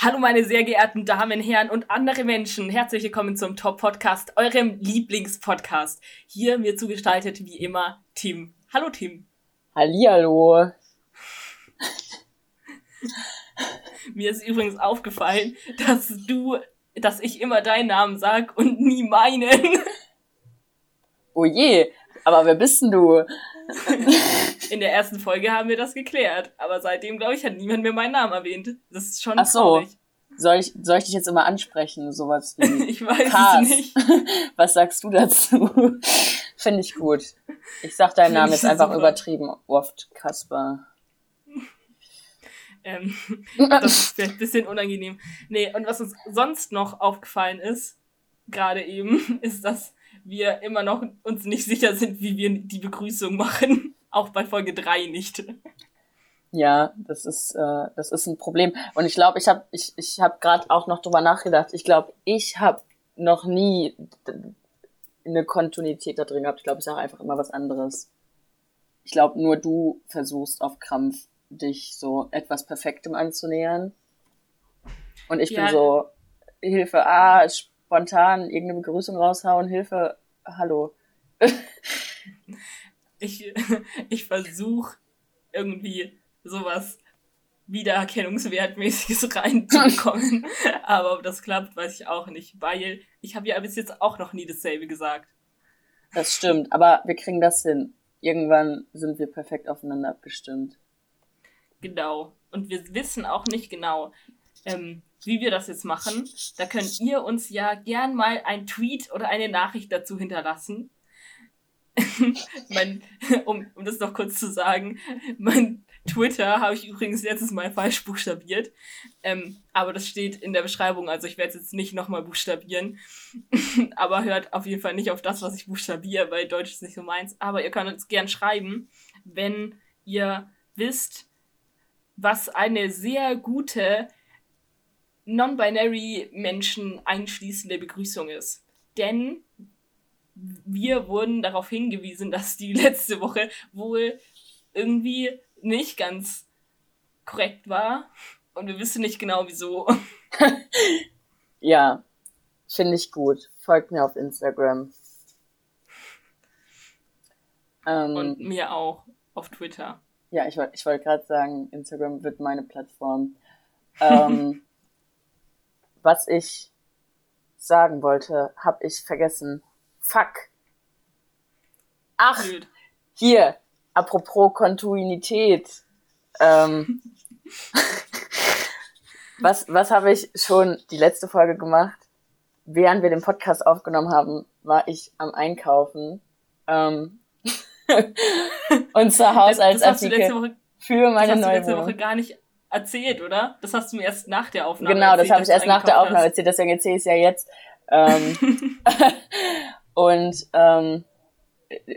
Hallo meine sehr geehrten Damen, Herren und andere Menschen. Herzlich willkommen zum Top Podcast, eurem Lieblingspodcast. Hier mir zugestaltet wie immer Tim. Hallo Tim. Hallihallo. mir ist übrigens aufgefallen, dass du, dass ich immer deinen Namen sag und nie meinen. Oh je, aber wer bist denn du? In der ersten Folge haben wir das geklärt, aber seitdem, glaube ich, hat niemand mehr meinen Namen erwähnt. Das ist schon Ach so. traurig. Soll ich, soll ich dich jetzt immer ansprechen? Sowas wie Ich weiß Cars. es nicht. Was sagst du dazu? Finde ich gut. Ich sag deinen Namen jetzt einfach super. übertrieben oft, Kasper. Ähm, das ist vielleicht ein bisschen unangenehm. Nee, und was uns sonst noch aufgefallen ist, gerade eben, ist, dass wir immer noch uns nicht sicher sind, wie wir die Begrüßung machen. Auch bei Folge 3 nicht. Ja, das ist, äh, das ist ein Problem. Und ich glaube, ich habe ich, ich hab gerade auch noch drüber nachgedacht. Ich glaube, ich habe noch nie eine Kontinuität da drin gehabt. Ich glaube, ich sage einfach immer was anderes. Ich glaube, nur du versuchst auf Krampf, dich so etwas Perfektem anzunähern. Und ich Ja. bin so, Hilfe, ah, spontan irgendeine Begrüßung raushauen, Hilfe, hallo. Ich, ich versuche irgendwie sowas Wiedererkennungswertmäßiges reinzubekommen. Aber ob das klappt, weiß ich auch nicht, weil ich habe ja bis jetzt auch noch nie dasselbe gesagt. Das stimmt, aber wir kriegen das hin. Irgendwann sind wir perfekt aufeinander abgestimmt. Genau. Und wir wissen auch nicht genau, ähm, wie wir das jetzt machen. Da könnt ihr uns ja gern mal ein Tweet oder eine Nachricht dazu hinterlassen. mein, um, um das noch kurz zu sagen, mein Twitter habe ich übrigens letztes Mal falsch buchstabiert. Ähm, aber das steht in der Beschreibung, also ich werde es jetzt nicht nochmal buchstabieren. aber hört auf jeden Fall nicht auf das, was ich buchstabiere, weil Deutsch ist nicht so meins. Aber ihr könnt uns gern schreiben, wenn ihr wisst, was eine sehr gute non-binary Menschen einschließende Begrüßung ist. Denn wir wurden darauf hingewiesen, dass die letzte Woche wohl irgendwie nicht ganz korrekt war. Und wir wissen nicht genau wieso. Ja, finde ich gut. Folgt mir auf Instagram. Ähm, Und mir auch auf Twitter. ja, ich, ich wollte gerade sagen, Instagram wird meine Plattform. Ähm, was ich sagen wollte, habe ich vergessen. Fuck. Ach, Blöd. hier, apropos Kontinuität. Ähm, was was habe ich schon die letzte Folge gemacht? Während wir den Podcast aufgenommen haben, war ich am Einkaufen. Ähm, und Das, das hast du letzte Haushaltsartikel Woche, für das meine du neue Wohnung. gar nicht erzählt, oder? Das hast du mir erst nach der Aufnahme Genau, das erzählt, habe ich erst nach der Aufnahme hast. erzählt, deswegen erzähle ich es ja jetzt. Ähm, und ähm,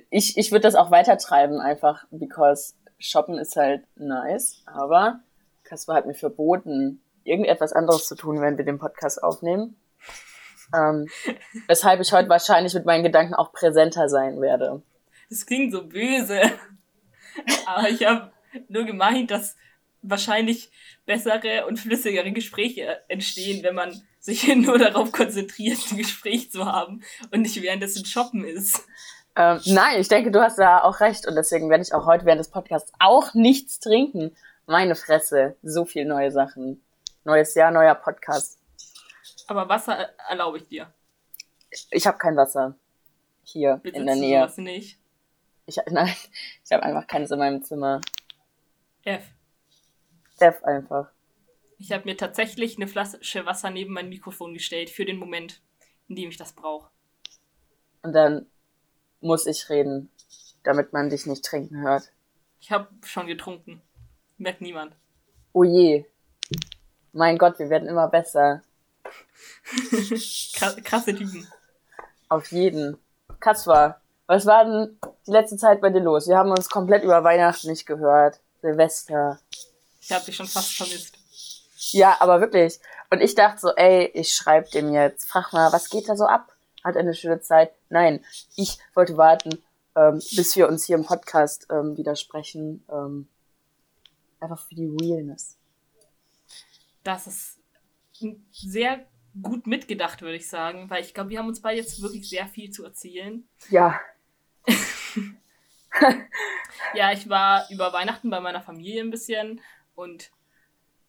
ich, ich würde das auch weiter treiben, einfach, because shoppen ist halt nice, aber Kasper hat mir verboten, irgendetwas anderes zu tun, wenn wir den Podcast aufnehmen. Ähm, weshalb ich heute wahrscheinlich mit meinen Gedanken auch präsenter sein werde. Das klingt so böse. Aber ich habe nur gemeint, dass wahrscheinlich bessere und flüssigere Gespräche entstehen, wenn man sich nur darauf konzentriert, ein Gespräch zu haben und nicht währenddessen shoppen ist. Ähm, nein, ich denke, du hast da auch recht und deswegen werde ich auch heute während des Podcasts auch nichts trinken. Meine Fresse, so viel neue Sachen. Neues Jahr, neuer Podcast. Aber Wasser erlaube ich dir. Ich habe kein Wasser hier Besitzt in der du Nähe. sowas nicht? Ich, nein, ich habe einfach keines in meinem Zimmer. F. Def einfach. Ich habe mir tatsächlich eine Flasche Wasser neben mein Mikrofon gestellt für den Moment, in dem ich das brauche. Und dann muss ich reden, damit man dich nicht trinken hört. Ich habe schon getrunken. Merkt niemand. Oh je. Mein Gott, wir werden immer besser. Kra- Krasse Typen. Auf jeden. Kaspar, was war denn die letzte Zeit bei dir los? Wir haben uns komplett über Weihnachten nicht gehört. Silvester. Ich habe dich schon fast vermisst. Ja, aber wirklich. Und ich dachte so, ey, ich schreib dem jetzt. Frag mal, was geht da so ab? Hat er eine schöne Zeit? Nein, ich wollte warten, ähm, bis wir uns hier im Podcast ähm, wieder sprechen. Ähm, einfach für die Realness. Das ist sehr gut mitgedacht, würde ich sagen, weil ich glaube, wir haben uns beide jetzt wirklich sehr viel zu erzählen. Ja. ja, ich war über Weihnachten bei meiner Familie ein bisschen und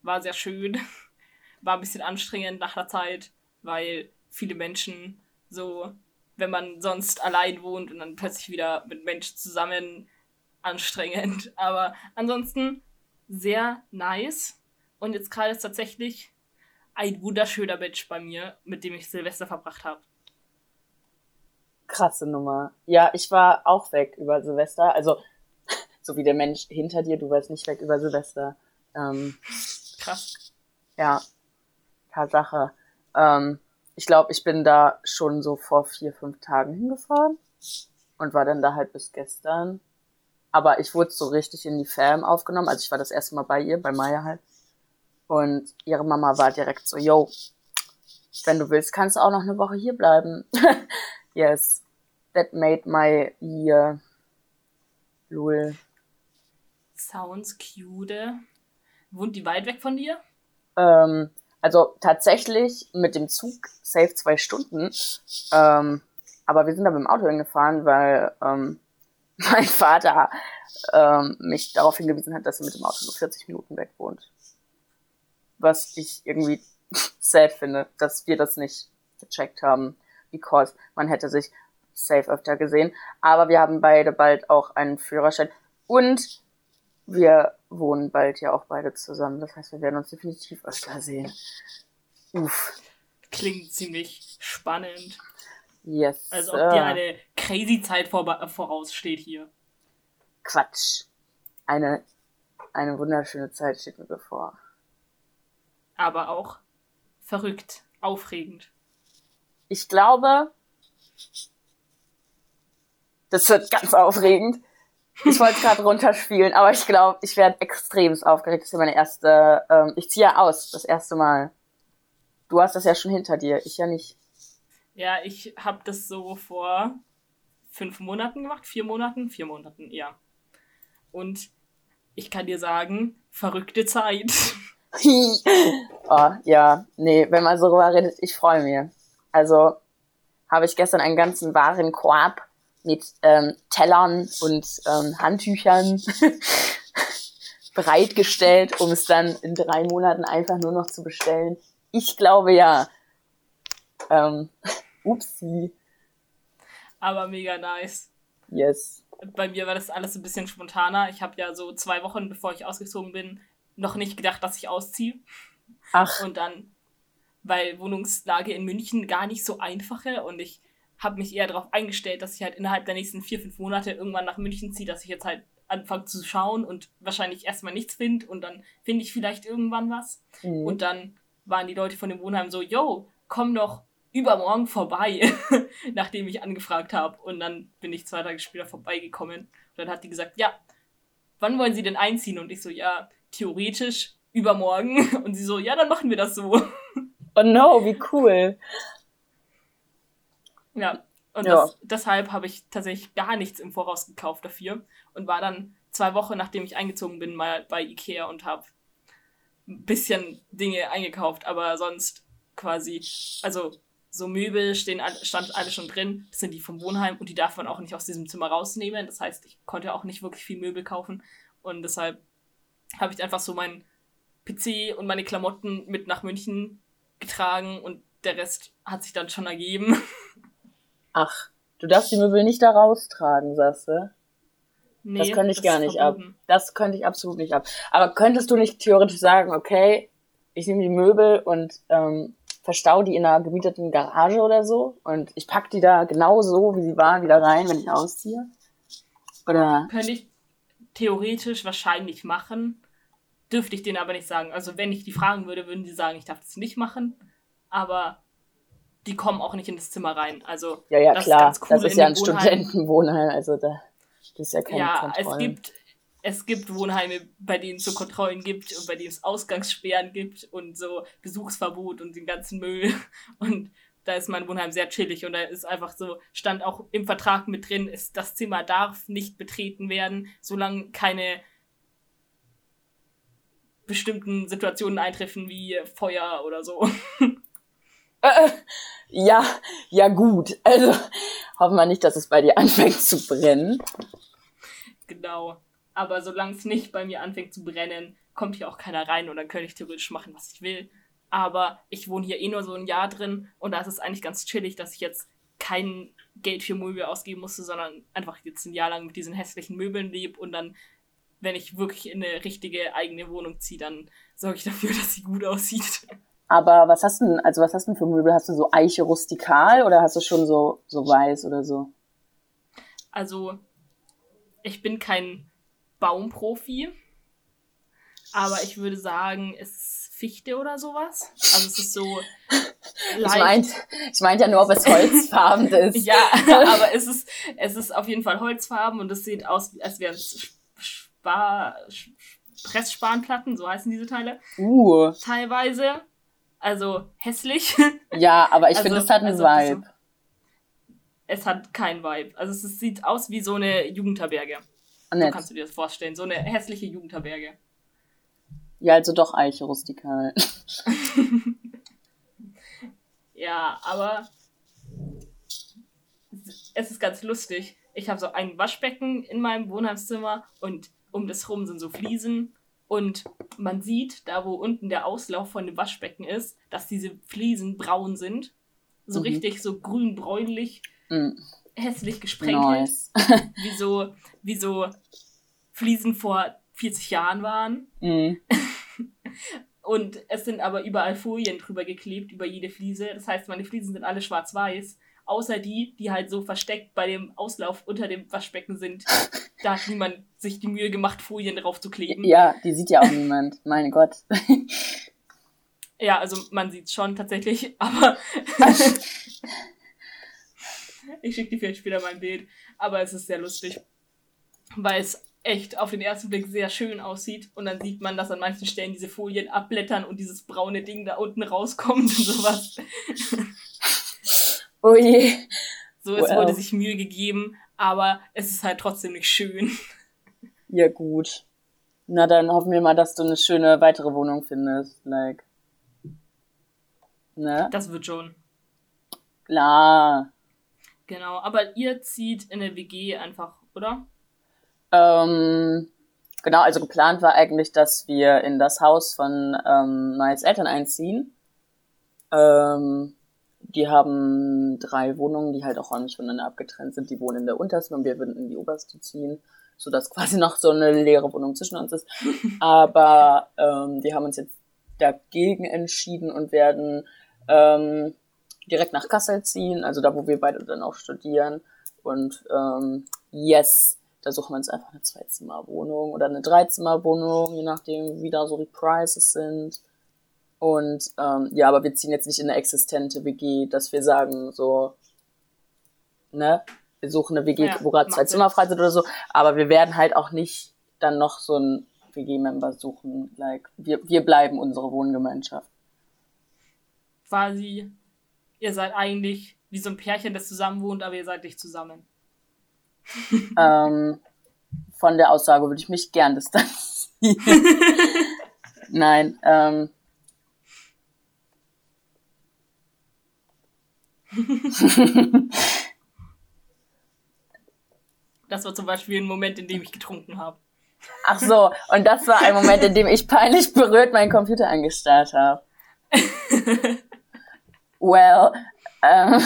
war sehr schön. War ein bisschen anstrengend nach der Zeit, weil viele Menschen so, wenn man sonst allein wohnt und dann plötzlich wieder mit Menschen zusammen, anstrengend. Aber ansonsten sehr nice. Und jetzt gerade ist tatsächlich ein wunderschöner Mensch bei mir, mit dem ich Silvester verbracht habe. Krasse Nummer. Ja, ich war auch weg über Silvester. Also, so wie der Mensch hinter dir, du warst nicht weg über Silvester. Ähm, Krass. Ja, Tatsache. Ähm, ich glaube, ich bin da schon so vor vier, fünf Tagen hingefahren und war dann da halt bis gestern. Aber ich wurde so richtig in die Fam aufgenommen. Also ich war das erste Mal bei ihr, bei Maya halt. Und ihre Mama war direkt so, yo, wenn du willst, kannst du auch noch eine Woche hier bleiben. yes, that made my year. Lul. Sounds cute. Wohnt die weit weg von dir? Ähm, also tatsächlich mit dem Zug safe zwei Stunden. Ähm, aber wir sind da mit dem Auto hingefahren, weil ähm, mein Vater ähm, mich darauf hingewiesen hat, dass er mit dem Auto nur 40 Minuten weg wohnt. Was ich irgendwie sad finde, dass wir das nicht gecheckt haben, because man hätte sich safe öfter gesehen. Aber wir haben beide bald auch einen Führerschein und wir wohnen bald ja auch beide zusammen. Das heißt, wir werden uns definitiv öfter sehen. Uff. Klingt ziemlich spannend. Yes. Also ob dir eine crazy Zeit vor, voraussteht hier. Quatsch. Eine, eine wunderschöne Zeit steht mir bevor. Aber auch verrückt, aufregend. Ich glaube, das wird ganz aufregend. Ich wollte es gerade runterspielen, aber ich glaube, ich werde extrem aufgeregt. Das ist ja meine erste. Ähm, ich ziehe ja aus, das erste Mal. Du hast das ja schon hinter dir, ich ja nicht. Ja, ich habe das so vor fünf Monaten gemacht, vier Monaten, vier Monaten, ja. Und ich kann dir sagen, verrückte Zeit. oh, ja, nee, wenn man so darüber redet, ich freue mich. Also habe ich gestern einen ganzen Warenkorb mit ähm, Tellern und ähm, Handtüchern bereitgestellt, um es dann in drei Monaten einfach nur noch zu bestellen. Ich glaube ja. Ähm, upsi. Aber mega nice. Yes. Bei mir war das alles ein bisschen spontaner. Ich habe ja so zwei Wochen, bevor ich ausgezogen bin, noch nicht gedacht, dass ich ausziehe. Ach. Und dann, weil Wohnungslage in München gar nicht so einfache und ich habe mich eher darauf eingestellt, dass ich halt innerhalb der nächsten vier, fünf Monate irgendwann nach München ziehe, dass ich jetzt halt anfange zu schauen und wahrscheinlich erstmal nichts finde und dann finde ich vielleicht irgendwann was. Mhm. Und dann waren die Leute von dem Wohnheim so, yo, komm doch übermorgen vorbei, nachdem ich angefragt habe. Und dann bin ich zwei Tage später vorbeigekommen. Und dann hat die gesagt, ja, wann wollen Sie denn einziehen? Und ich so, ja, theoretisch übermorgen. Und sie so, ja, dann machen wir das so. Oh no, wie cool. Ja, und ja. Das, deshalb habe ich tatsächlich gar nichts im Voraus gekauft dafür und war dann zwei Wochen, nachdem ich eingezogen bin, mal bei Ikea und habe ein bisschen Dinge eingekauft, aber sonst quasi, also so Möbel stehen, stand alle schon drin, das sind die vom Wohnheim und die darf man auch nicht aus diesem Zimmer rausnehmen. Das heißt, ich konnte auch nicht wirklich viel Möbel kaufen und deshalb habe ich einfach so meinen PC und meine Klamotten mit nach München getragen und der Rest hat sich dann schon ergeben. Ach, du darfst die Möbel nicht da raustragen, sagst du? Nee, das könnte ich das gar nicht verboten. ab. Das könnte ich absolut nicht ab. Aber könntest du nicht theoretisch sagen, okay, ich nehme die Möbel und ähm, verstau die in einer gemieteten Garage oder so und ich pack die da genau so, wie sie waren, wieder rein, wenn ich ausziehe? Oder? Könnte ich theoretisch wahrscheinlich machen, dürfte ich denen aber nicht sagen. Also wenn ich die fragen würde, würden die sagen, ich darf das nicht machen. Aber die kommen auch nicht in das Zimmer rein. Also ja, ja, das klar. Ist cool das ist ja ein Studentenwohnheim, also da das ist ja keine Ja, Kontrollen. es gibt es gibt Wohnheime, bei denen es so Kontrollen gibt und bei denen es Ausgangssperren gibt und so Besuchsverbot und den ganzen Müll. Und da ist mein Wohnheim sehr chillig und da ist einfach so, stand auch im Vertrag mit drin, ist, das Zimmer darf nicht betreten werden, solange keine bestimmten Situationen eintreffen wie Feuer oder so. Äh, ja, ja gut. Also hoffen wir nicht, dass es bei dir anfängt zu brennen. Genau. Aber solange es nicht bei mir anfängt zu brennen, kommt hier auch keiner rein und dann könnte ich theoretisch machen, was ich will. Aber ich wohne hier eh nur so ein Jahr drin und da ist es eigentlich ganz chillig, dass ich jetzt kein Geld für Möbel ausgeben musste, sondern einfach jetzt ein Jahr lang mit diesen hässlichen Möbeln lebe und dann, wenn ich wirklich in eine richtige eigene Wohnung ziehe, dann sorge ich dafür, dass sie gut aussieht. Aber was hast du denn, also was hast du denn für Möbel? Hast du so Eiche rustikal oder hast du schon so, so weiß oder so? Also, ich bin kein Baumprofi, aber ich würde sagen, es ist Fichte oder sowas. Also es ist so leicht. Ich meinte ich meint ja nur, ob es holzfarben ist. ja, aber es ist, es ist auf jeden Fall holzfarben und es sieht aus, als wären es Spar, Pressspanplatten, so heißen diese Teile. Uh. Teilweise. Also hässlich. Ja, aber ich also, finde, es hat einen also, Vibe. Es hat keinen Vibe. Also es sieht aus wie so eine Jugendherberge. Nett. So kannst du dir das vorstellen. So eine hässliche Jugendherberge. Ja, also doch Eiche rustikal. ja, aber es ist ganz lustig. Ich habe so ein Waschbecken in meinem Wohnheimszimmer und um das rum sind so Fliesen und man sieht, da wo unten der Auslauf von dem Waschbecken ist, dass diese Fliesen braun sind. So mhm. richtig so grün-bräunlich, mhm. hässlich gesprenkelt. Nice. wie, so, wie so Fliesen vor 40 Jahren waren. Mhm. Und es sind aber überall Folien drüber geklebt, über jede Fliese. Das heißt, meine Fliesen sind alle schwarz-weiß. Außer die, die halt so versteckt bei dem Auslauf unter dem Waschbecken sind. Da hat niemand sich die Mühe gemacht, Folien drauf zu kleben. Ja, die sieht ja auch niemand. Mein Gott. Ja, also man sieht es schon tatsächlich, aber ich schicke dir vielleicht später mein Bild. Aber es ist sehr lustig, weil es echt auf den ersten Blick sehr schön aussieht. Und dann sieht man, dass an manchen Stellen diese Folien abblättern und dieses braune Ding da unten rauskommt und sowas. Oh je. So, es well. wurde sich Mühe gegeben, aber es ist halt trotzdem nicht schön. Ja, gut. Na, dann hoffen wir mal, dass du eine schöne weitere Wohnung findest. Like. Ne? Das wird schon. Klar. Genau, aber ihr zieht in der WG einfach, oder? Ähm, genau, also geplant war eigentlich, dass wir in das Haus von ähm, Niles Eltern einziehen. Ähm, die haben drei Wohnungen, die halt auch räumlich voneinander abgetrennt sind. Die wohnen in der untersten und wir würden in die oberste ziehen, so dass quasi noch so eine leere Wohnung zwischen uns ist. Aber ähm, die haben uns jetzt dagegen entschieden und werden ähm, direkt nach Kassel ziehen, also da, wo wir beide dann auch studieren. Und ähm, yes, da suchen wir uns einfach eine Zwei-Zimmer-Wohnung oder eine Dreizimmer-Wohnung, je nachdem, wie da so die Prices sind. Und ähm, ja, aber wir ziehen jetzt nicht in eine existente WG, dass wir sagen, so, ne, wir suchen eine WG, ja, wo gerade zwei Zimmer frei sind oder so, aber wir werden halt auch nicht dann noch so ein WG-Member suchen. Like, wir, wir bleiben unsere Wohngemeinschaft. Quasi, ihr seid eigentlich wie so ein Pärchen, das zusammen wohnt, aber ihr seid nicht zusammen ähm, von der Aussage würde ich mich gern distanzieren. Nein, ähm. Das war zum Beispiel ein Moment, in dem ich getrunken habe. Ach so, und das war ein Moment, in dem ich peinlich berührt meinen Computer angestarrt habe. well, ähm,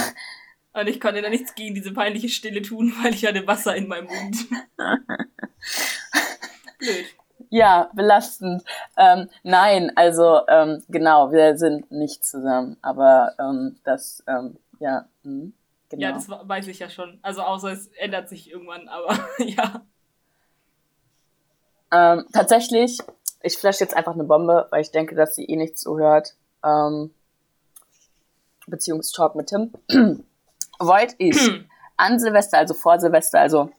und ich konnte da nichts gegen diese peinliche Stille tun, weil ich hatte Wasser in meinem Mund. Blöd. Ja, belastend. Ähm, nein, also ähm, genau, wir sind nicht zusammen, aber ähm, das, ähm, ja, mh, genau. Ja, das weiß ich ja schon. Also außer es ändert sich irgendwann, aber ja. Ähm, tatsächlich, ich flash jetzt einfach eine Bombe, weil ich denke, dass sie eh nichts zuhört. Ähm, Beziehungstalk mit Tim wollte ich an Silvester, also vor Silvester, also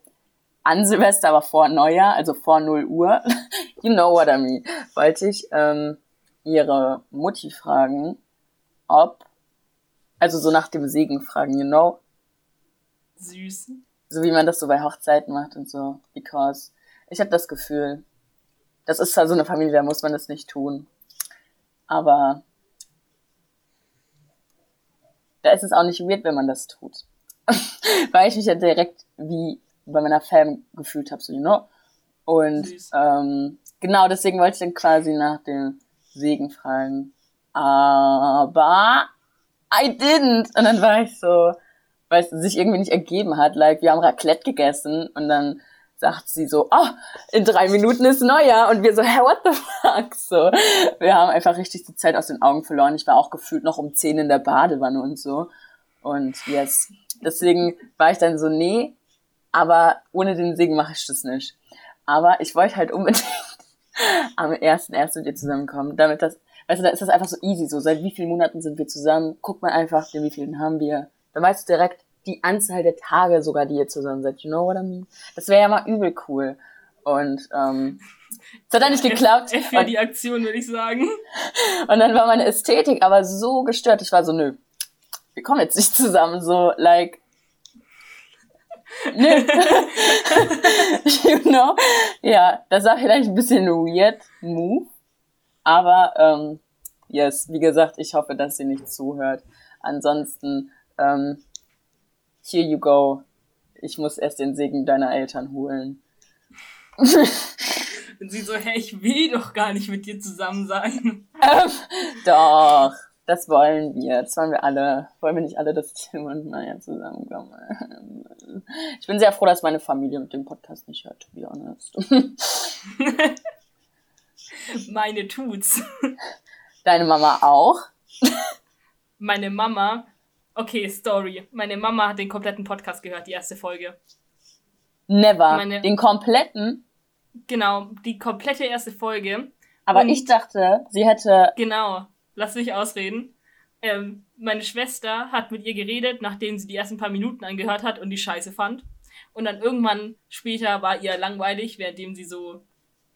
an Silvester, aber vor Neujahr, also vor 0 Uhr, you know what I mean, wollte ich ähm, ihre Mutti fragen, ob, also so nach dem Segen fragen, you know. Süß. So wie man das so bei Hochzeiten macht und so, because ich habe das Gefühl, Das ist halt so eine Familie, da muss man das nicht tun. Aber da ist es auch nicht weird, wenn man das tut. Weil ich mich ja direkt wie bei meiner Fam gefühlt habe, so, you know. Und ähm, genau deswegen wollte ich dann quasi nach dem Segen fragen. Aber I didn't. Und dann war ich so, weil es sich irgendwie nicht ergeben hat. Like, wir haben Raclette gegessen und dann sagt sie so, oh, in drei Minuten ist Neujahr. Und wir so, hey, what the fuck? So, wir haben einfach richtig die Zeit aus den Augen verloren. Ich war auch gefühlt noch um zehn in der Badewanne und so. Und yes, deswegen war ich dann so, nee, aber ohne den Segen mache ich das nicht. Aber ich wollte halt unbedingt am ersten ersten mit dir zusammenkommen, damit das, weißt du, da ist das einfach so easy, so seit wie vielen Monaten sind wir zusammen, guck mal einfach, wie vielen haben wir, dann weißt du direkt die Anzahl der Tage sogar, die ihr zusammen seid, you know what I mean? Das wäre ja mal übel cool. Und ähm, es hat dann nicht geklappt. F für die Aktion, würde ich sagen. Und dann war meine Ästhetik aber so gestört. Ich war so, nö, wir kommen jetzt nicht zusammen. So, like, Nö. you know? Ja, das war vielleicht ein bisschen weird Move. Aber, ähm, yes, wie gesagt, ich hoffe, dass sie nicht zuhört. Ansonsten, ähm, here you go. Ich muss erst den Segen deiner Eltern holen. Und sie so, hey, ich will doch gar nicht mit dir zusammen sein. Ähm, doch. Das wollen wir. Das wollen wir alle. Wollen wir nicht alle, dass Tim und Maya zusammenkommen? Ich bin sehr froh, dass meine Familie mit dem Podcast nicht hört, to be honest. Meine tut's. Deine Mama auch? Meine Mama, okay, Story. Meine Mama hat den kompletten Podcast gehört, die erste Folge. Never. Meine, den kompletten? Genau, die komplette erste Folge. Aber und ich dachte, sie hätte. Genau lass mich ausreden. Ähm, meine Schwester hat mit ihr geredet, nachdem sie die ersten paar Minuten angehört hat und die Scheiße fand. Und dann irgendwann später war ihr langweilig, währenddem sie so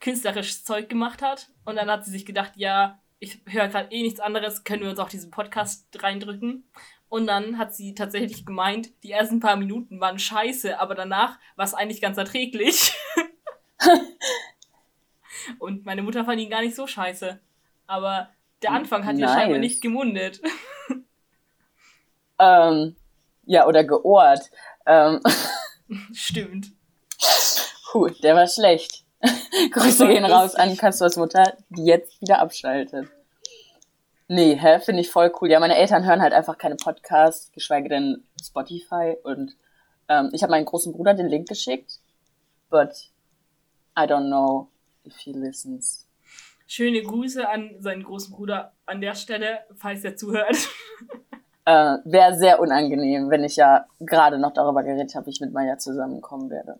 künstlerisches Zeug gemacht hat. Und dann hat sie sich gedacht, ja, ich höre gerade eh nichts anderes, können wir uns auch diesen Podcast reindrücken. Und dann hat sie tatsächlich gemeint, die ersten paar Minuten waren scheiße, aber danach war es eigentlich ganz erträglich. und meine Mutter fand ihn gar nicht so scheiße. Aber der Anfang hat nice. ihr scheinbar nicht gemundet. Ähm, ja, oder geohrt. Ähm. Stimmt. Puh, der war schlecht. Grüße gehen raus an Castors Mutter, die jetzt wieder abschaltet. Nee, hä, finde ich voll cool. Ja, meine Eltern hören halt einfach keine Podcasts, geschweige denn Spotify. Und ähm, ich habe meinen großen Bruder den Link geschickt. But I don't know if he listens. Schöne Grüße an seinen großen Bruder an der Stelle, falls er zuhört. Äh, Wäre sehr unangenehm, wenn ich ja gerade noch darüber geredet habe, wie ich mit Maya zusammenkommen werde.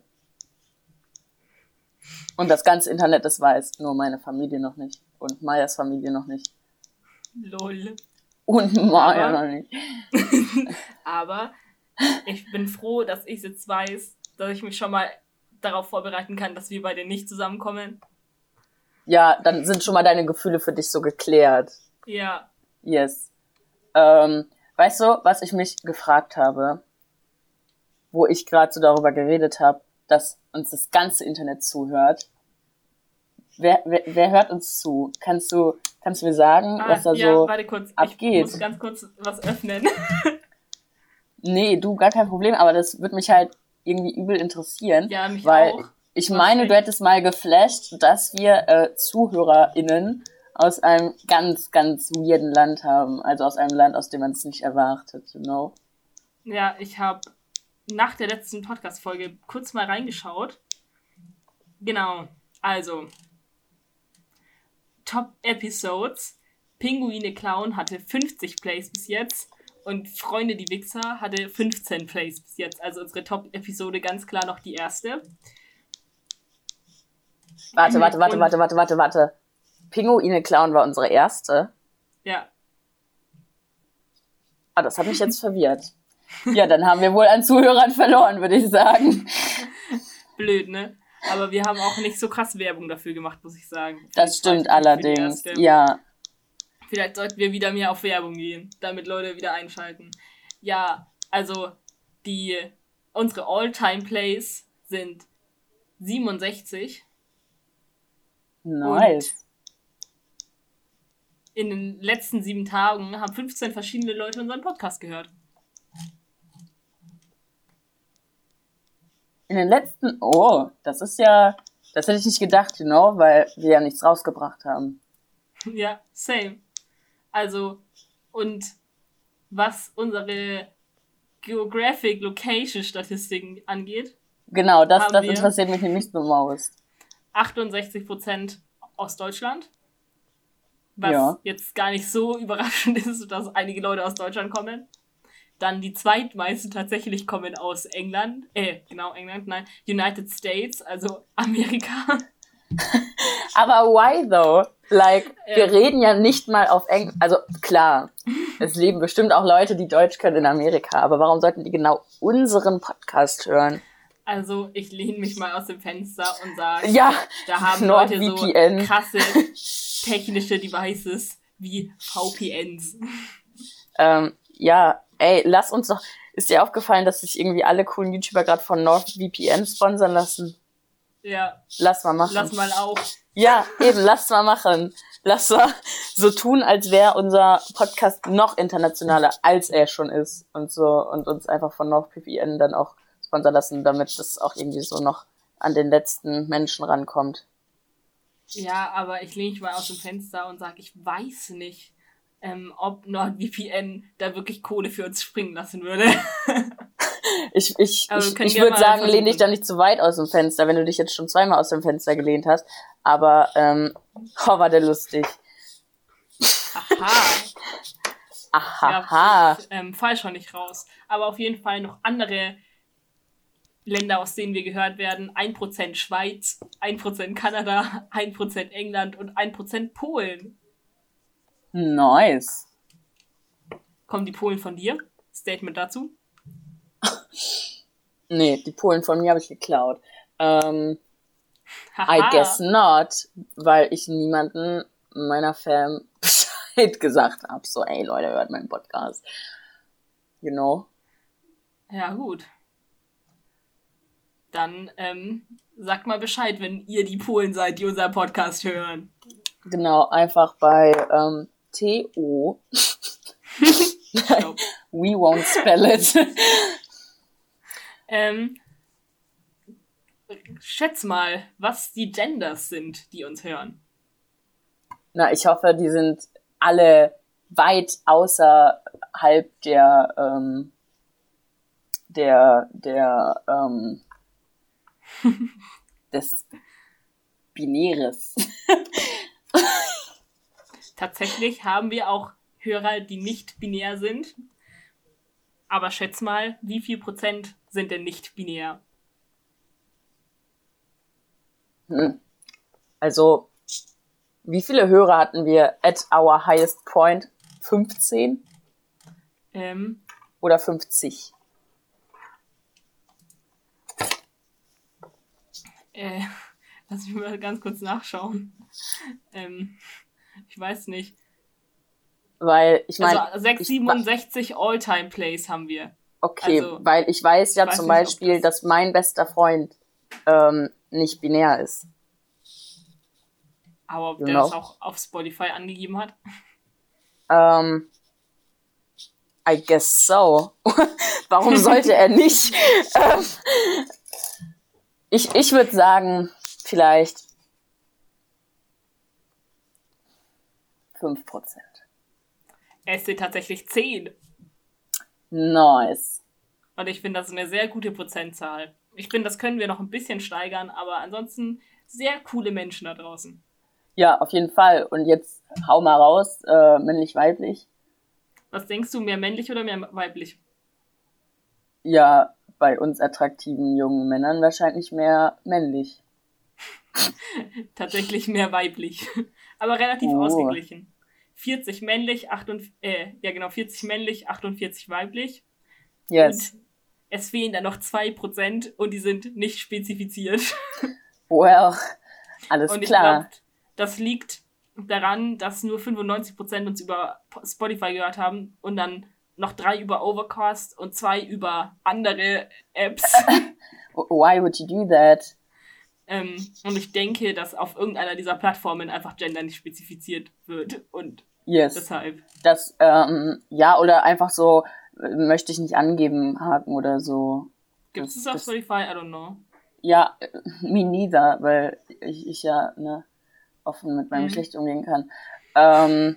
Und das ganze Internet das weiß, nur meine Familie noch nicht. Und Mayas Familie noch nicht. Lol. Und Maya aber, noch nicht. aber ich bin froh, dass ich jetzt weiß, dass ich mich schon mal darauf vorbereiten kann, dass wir beide nicht zusammenkommen ja, dann sind schon mal deine Gefühle für dich so geklärt. Ja. Yes. Ähm, weißt du, was ich mich gefragt habe, wo ich gerade so darüber geredet habe, dass uns das ganze Internet zuhört? Wer, wer, wer hört uns zu? Kannst du, kannst du mir sagen, ah, was da ja, so warte kurz. abgeht? Ich muss ganz kurz was öffnen. nee, du, gar kein Problem, aber das würde mich halt irgendwie übel interessieren. Ja, mich weil auch. Ich meine, du hättest mal geflasht, dass wir äh, ZuhörerInnen aus einem ganz, ganz weirden Land haben. Also aus einem Land, aus dem man es nicht erwartet, you know? Ja, ich habe nach der letzten Podcast-Folge kurz mal reingeschaut. Genau, also Top Episodes. Pinguine Clown hatte 50 Plays bis jetzt und Freunde die Wichser hatte 15 Plays bis jetzt. Also unsere Top-Episode ganz klar noch die erste. Warte, warte, warte, warte, warte, warte, warte. Pinguine Clown war unsere erste. Ja. Ah, das hat mich jetzt verwirrt. Ja, dann haben wir wohl an Zuhörern verloren, würde ich sagen. Blöd, ne? Aber wir haben auch nicht so krass Werbung dafür gemacht, muss ich sagen. Das stimmt allerdings, ja. Vielleicht sollten wir wieder mehr auf Werbung gehen, damit Leute wieder einschalten. Ja, also die unsere All-Time-Plays sind 67 Nice. Und in den letzten sieben Tagen haben 15 verschiedene Leute unseren Podcast gehört. In den letzten, oh, das ist ja, das hätte ich nicht gedacht, you know, weil wir ja nichts rausgebracht haben. Ja, same. Also, und was unsere Geographic Location Statistiken angeht. Genau, das, das interessiert mich nämlich so most. 68% aus Deutschland. Was ja. jetzt gar nicht so überraschend ist, dass einige Leute aus Deutschland kommen. Dann die zweitmeisten tatsächlich kommen aus England. Äh, genau, England, nein. United States, also Amerika. Aber why though? Like, ja. wir reden ja nicht mal auf Englisch. Also klar, es leben bestimmt auch Leute, die Deutsch können in Amerika. Aber warum sollten die genau unseren Podcast hören? Also ich lehne mich mal aus dem Fenster und sage, ja, da haben Leute VPN. so krasse technische Devices wie VPNs. Ähm, ja, ey, lass uns doch. Ist dir aufgefallen, dass sich irgendwie alle coolen YouTuber gerade von NordVPN sponsern lassen? Ja. Lass mal machen. Lass mal auch. Ja, eben, lass mal machen. Lass mal so tun, als wäre unser Podcast noch internationaler, als er schon ist. Und so, und uns einfach von NordVPN dann auch sponsern lassen, damit das auch irgendwie so noch an den letzten Menschen rankommt. Ja, aber ich lehne mich mal aus dem Fenster und sage, ich weiß nicht, ähm, ob NordVPN da wirklich Kohle für uns springen lassen würde. ich ich, ich, ich würde sagen, lehn dich da nicht zu weit aus dem Fenster, wenn du dich jetzt schon zweimal aus dem Fenster gelehnt hast. Aber, ähm, oh, war der lustig. Aha. Aha. Ja, ähm, fall schon nicht raus. Aber auf jeden Fall noch andere Länder, aus denen wir gehört werden. 1% Schweiz, 1% Kanada, 1% England und 1% Polen. Nice. Kommen die Polen von dir? Statement dazu? nee, die Polen von mir habe ich geklaut. Ähm, I guess not, weil ich niemanden meiner Fam Bescheid gesagt habe. So, ey Leute, hört meinen Podcast. You know? Ja, gut dann ähm, sagt mal Bescheid, wenn ihr die Polen seid, die unseren Podcast hören. Genau, einfach bei ähm, T-O. We won't spell it. ähm, schätz mal, was die Genders sind, die uns hören. Na, ich hoffe, die sind alle weit außerhalb der ähm, der der ähm, des Binäres. Tatsächlich haben wir auch Hörer, die nicht binär sind. Aber schätz mal, wie viel Prozent sind denn nicht binär? Hm. Also, wie viele Hörer hatten wir at our highest point? 15? Ähm, Oder 50? Äh, lass mich mal ganz kurz nachschauen. Ähm, ich weiß nicht. Weil, ich meine. Also 667 All-Time-Plays haben wir. Okay, also, weil ich weiß ja ich weiß zum nicht, Beispiel, das dass mein bester Freund ähm, nicht binär ist. Aber ob you der know? das auch auf Spotify angegeben hat? Ähm, I guess so. Warum sollte er nicht? ähm, ich, ich würde sagen, vielleicht 5%. Es sind tatsächlich 10. Nice. Und ich finde, das ist eine sehr gute Prozentzahl. Ich finde, das können wir noch ein bisschen steigern, aber ansonsten sehr coole Menschen da draußen. Ja, auf jeden Fall. Und jetzt hau mal raus, äh, männlich, weiblich. Was denkst du, mehr männlich oder mehr weiblich? Ja, bei uns attraktiven jungen Männern wahrscheinlich mehr männlich. Tatsächlich mehr weiblich. Aber relativ oh. ausgeglichen. 40 männlich, 48, äh, ja genau, 40 männlich, 48 weiblich. Yes. Und es fehlen dann noch 2% und die sind nicht spezifiziert. Well, alles und klar. Glaub, das liegt daran, dass nur 95% uns über Spotify gehört haben und dann noch drei über Overcast und zwei über andere Apps. Why would you do that? Ähm, und ich denke, dass auf irgendeiner dieser Plattformen einfach Gender nicht spezifiziert wird. Und yes. deshalb. Das, ähm, ja, oder einfach so, äh, möchte ich nicht angeben, Haken oder so. Gibt es das auf Spotify? I don't know. Ja, äh, me neither, weil ich, ich ja ne, offen mit meinem mhm. Geschlecht umgehen kann. Ähm,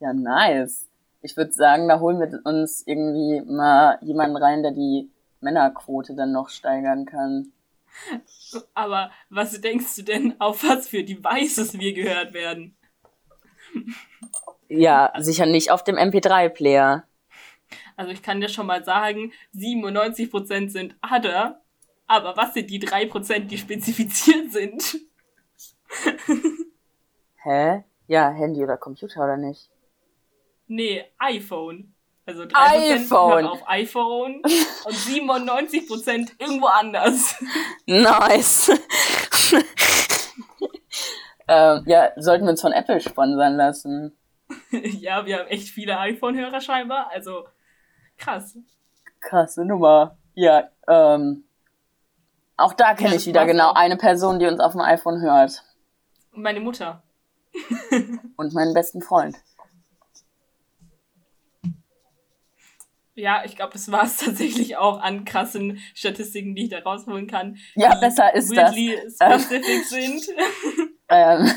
ja, nice. Ich würde sagen, da holen wir uns irgendwie mal jemanden rein, der die Männerquote dann noch steigern kann. Aber was denkst du denn, auf was für Devices wir gehört werden? Ja, sicher nicht auf dem MP3-Player. Also ich kann dir schon mal sagen, 97% sind Other, aber was sind die 3%, die spezifiziert sind? Hä? Ja, Handy oder Computer oder nicht? Nee, iPhone. Also 3% iPhone. auf iPhone und 97% irgendwo anders. Nice. ähm, ja, sollten wir uns von Apple sponsern lassen. ja, wir haben echt viele iPhone-Hörer scheinbar. Also krass. Krasse Nummer. Ja, ähm, auch da kenne ja, ich wieder genau auch. eine Person, die uns auf dem iPhone hört. Meine Mutter. Und meinen besten Freund. Ja, ich glaube, das war es tatsächlich auch an krassen Statistiken, die ich da rausholen kann. Ja, besser ist weirdly das. specific sind. Ähm,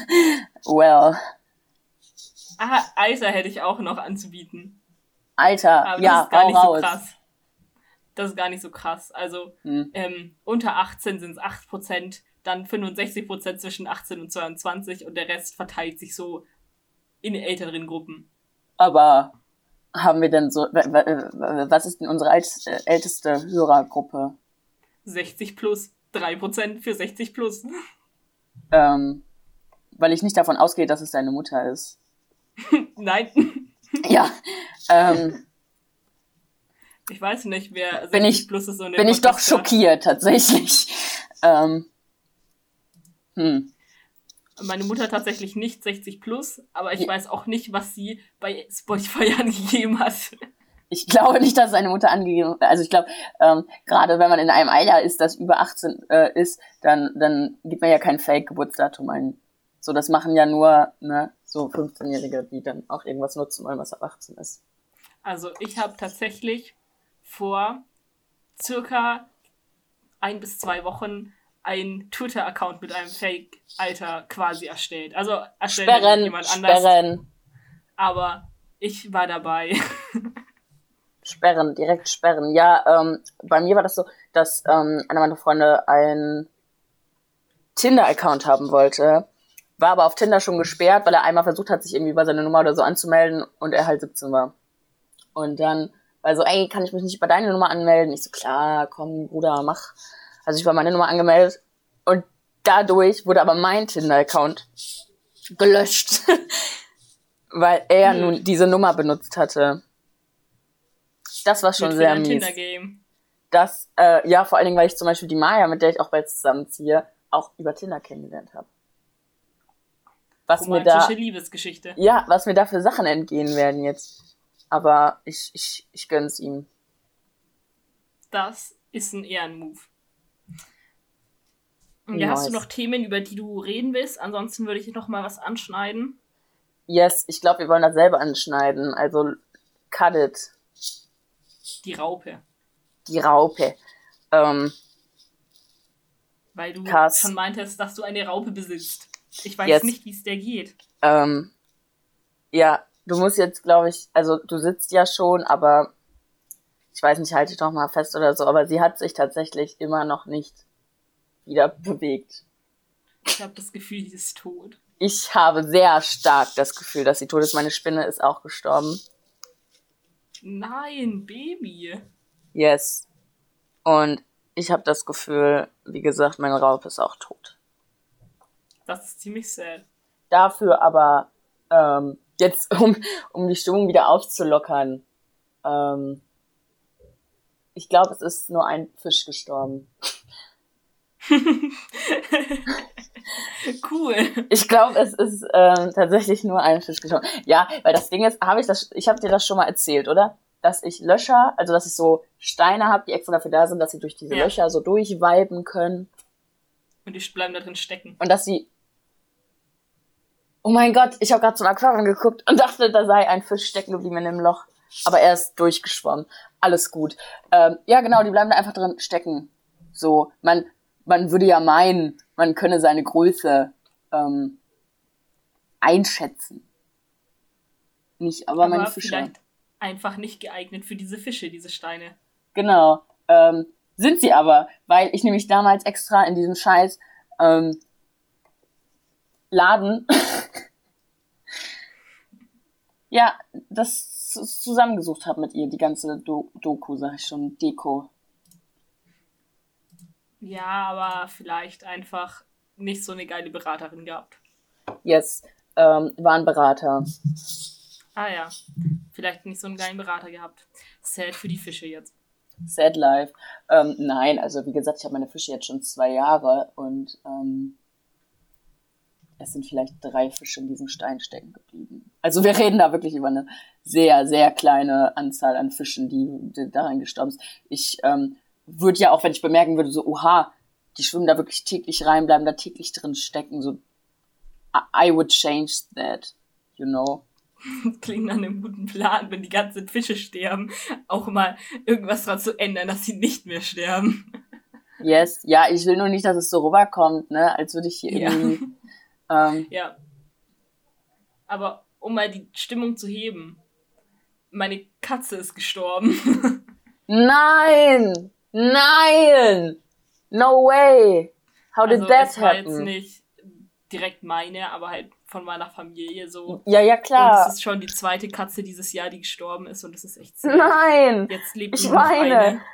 well. Ah, Alter hätte ich auch noch anzubieten. Alter, Aber ja, das ist gar nicht raus. so krass. Das ist gar nicht so krass. Also hm. ähm, unter 18 sind es 8%, dann 65% zwischen 18 und 22 und der Rest verteilt sich so in älteren Gruppen. Aber haben wir denn so, was ist denn unsere älteste Hörergruppe? 60 plus, 3% für 60 plus. Ähm, weil ich nicht davon ausgehe, dass es deine Mutter ist. Nein. Ja. Ähm, ich weiß nicht, wer 60 bin ich, plus ist so eine Bin ich doch schockiert, tatsächlich. Ähm, hm meine Mutter tatsächlich nicht 60 plus, aber ich ja. weiß auch nicht, was sie bei Spotify angegeben hat. Ich glaube nicht, dass seine Mutter angegeben hat. Also ich glaube, ähm, gerade wenn man in einem Alter ist, das über 18 äh, ist, dann, dann gibt man ja kein Fake-Geburtsdatum ein. So, das machen ja nur ne, so 15-Jährige, die dann auch irgendwas nutzen wollen, was ab 18 ist. Also ich habe tatsächlich vor circa ein bis zwei Wochen ein Twitter-Account mit einem Fake-Alter quasi erstellt. Also erstellt sperren, jemand anders. Sperren. Aber ich war dabei. sperren, direkt sperren. Ja, ähm, bei mir war das so, dass ähm, einer meiner Freunde einen Tinder-Account haben wollte, war aber auf Tinder schon gesperrt, weil er einmal versucht hat, sich irgendwie über seine Nummer oder so anzumelden und er halt 17 war. Und dann war so, ey, kann ich mich nicht über deine Nummer anmelden? Ich so, klar, komm, Bruder, mach. Also ich war meine Nummer angemeldet und dadurch wurde aber mein Tinder-Account gelöscht, weil er hm. nun diese Nummer benutzt hatte. Das war schon sehr mies. Das, äh, ja, vor allen Dingen, weil ich zum Beispiel die Maya, mit der ich auch bald zusammenziehe, auch über Tinder kennengelernt habe. Was mir da, Liebesgeschichte. Ja, was mir da für Sachen entgehen werden jetzt. Aber ich, ich, ich gönn's ihm. Das ist ein Ehrenmove. Ja, nice. hast du noch Themen, über die du reden willst? Ansonsten würde ich noch mal was anschneiden. Yes, ich glaube, wir wollen das selber anschneiden. Also, cut it. Die Raupe. Die Raupe. Ähm, Weil du Kass. schon meintest, dass du eine Raupe besitzt. Ich weiß yes. nicht, wie es der geht. Ähm, ja, du musst jetzt, glaube ich, also du sitzt ja schon, aber ich weiß nicht, halte ich doch mal fest oder so, aber sie hat sich tatsächlich immer noch nicht wieder bewegt. Ich habe das Gefühl, sie ist tot. Ich habe sehr stark das Gefühl, dass sie tot ist. Meine Spinne ist auch gestorben. Nein, Baby. Yes. Und ich habe das Gefühl, wie gesagt, mein Raub ist auch tot. Das ist ziemlich sad. Dafür aber, ähm, jetzt, um, um die Stimmung wieder aufzulockern, ähm, ich glaube, es ist nur ein Fisch gestorben. cool. Ich glaube, es ist ähm, tatsächlich nur ein Fisch gestorben. Ja, weil das Ding ist, habe ich das, ich habe dir das schon mal erzählt, oder? dass ich Löcher, also dass ich so Steine habe, die extra dafür da sind, dass sie durch diese Ja. Löcher so durchweiben können. Und die bleiben da drin stecken. Und dass sie. Oh mein Gott, ich habe gerade zum Aquarium geguckt und dachte, da sei ein Fisch stecken geblieben in dem Loch. Aber er ist durchgeschwommen. Alles gut. Ähm, ja, genau, die bleiben da einfach drin stecken. So, man, man würde ja meinen, man könne seine Größe ähm, einschätzen. Nicht, aber, meine Aber Fische. vielleicht einfach nicht geeignet für diese Fische, diese Steine. Genau. Ähm, sind sie aber, weil ich nämlich damals extra in diesem Scheiß ähm, Laden ja das zu- zusammengesucht habe mit ihr, die ganze Do Doku, sag ich schon, Deko. Ja, aber vielleicht einfach nicht so eine geile Beraterin gehabt. Yes, ähm, war ein Berater. Ah ja, vielleicht nicht so einen geilen Berater gehabt. Sad für die Fische jetzt. Sad Life. Ähm, nein, also wie gesagt, ich habe meine Fische jetzt schon zwei Jahre und ähm, es sind vielleicht drei Fische in diesem Stein stecken geblieben. Also wir reden da wirklich über eine sehr, sehr kleine Anzahl an Fischen, die, die da reingestorben sind. Ich ähm, würde ja auch, wenn ich bemerken würde, so, oha, die schwimmen da wirklich täglich rein, bleiben da täglich drin stecken, so, I, would change that, you know. Klingt nach einem guten Plan, wenn die ganzen Fische sterben, auch mal irgendwas dran zu ändern, dass sie nicht mehr sterben. Yes, ja, ich will nur nicht, dass es so rüberkommt, ne, als würde ich hier Ja. irgendwie, ähm, Ja. Aber um mal die Stimmung zu heben, meine Katze ist gestorben. Nein! Nein! No way! How did also that es war jetzt happen? nicht direkt meine, aber halt von meiner Familie so. Ja, ja, Und klar. es ist schon die zweite Katze dieses Jahr, die gestorben ist und das ist echt sad. Nein! Jetzt lebt Ich nur noch weine. eine.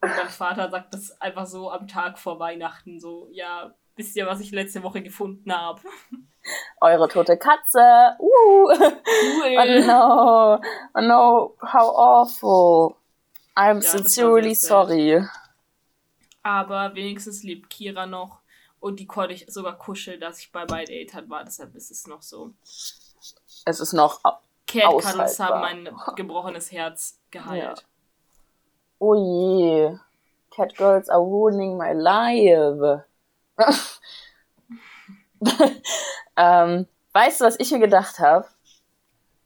Und mein Vater sagt das einfach so am Tag vor Weihnachten so, ja, wisst ihr, was ich letzte Woche gefunden habe? Eure tote Katze. Uh. Oh no. Oh no. How awful. I'm Ja, sincerely sorry. Aber wenigstens lebt Kira noch und die konnte ich sogar kuscheln, dass ich bei My Date war, deshalb ist es noch so. Es ist noch. Cat Cuddles haben mein gebrochenes Herz geheilt. Oh je. Catgirls are ruining my life. ähm, weißt du, was ich mir gedacht habe?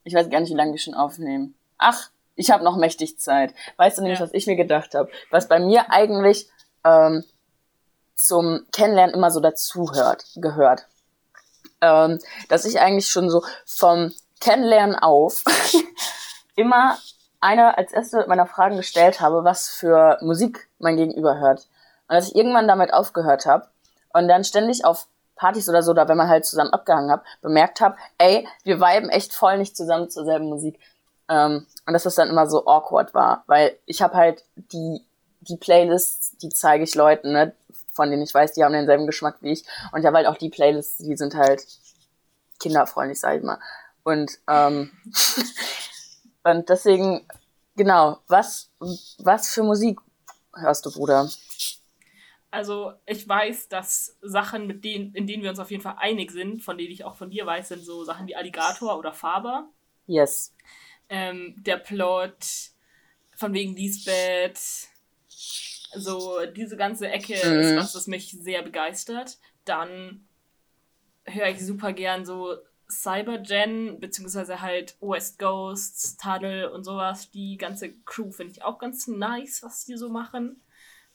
Ich weiß gar nicht, wie lange wir schon aufnehmen. Ach, ich habe noch mächtig Zeit. Weißt du nämlich, Ja. was ich mir gedacht habe? Was bei mir eigentlich ähm, zum Kennenlernen immer so dazuhört, gehört. Ähm, dass ich eigentlich schon so vom Kennenlernen auf immer eine als erste meiner Fragen gestellt habe, was für Musik mein Gegenüber hört. Und dass ich irgendwann damit aufgehört habe und dann ständig auf Partys oder so, oder wenn man halt zusammen abgehangen hat, bemerkt habe, ey, wir viben echt voll nicht zusammen zur selben Musik. Ähm, und dass das dann immer so awkward war, weil ich habe halt die, die Playlists, die zeige ich Leuten, ne, von denen ich weiß, die haben denselben Geschmack wie ich. Und ich habe halt auch die Playlists, die sind halt kinderfreundlich, sag ich mal. Und, ähm, und deswegen, genau, was, was für Musik hörst du, Bruder? Also ich weiß, dass Sachen, mit denen, in denen wir uns auf jeden Fall einig sind, von denen ich auch von dir weiß, sind so Sachen wie Alligator oder Faber. Yes. Ähm, der Plot, von wegen Lisbeth, so diese ganze Ecke Mhm. ist was, das mich sehr begeistert. Dann höre ich super gern so Cybergen, beziehungsweise halt West Ghosts, Tunnel und sowas. Die ganze Crew finde ich auch ganz nice, was die so machen.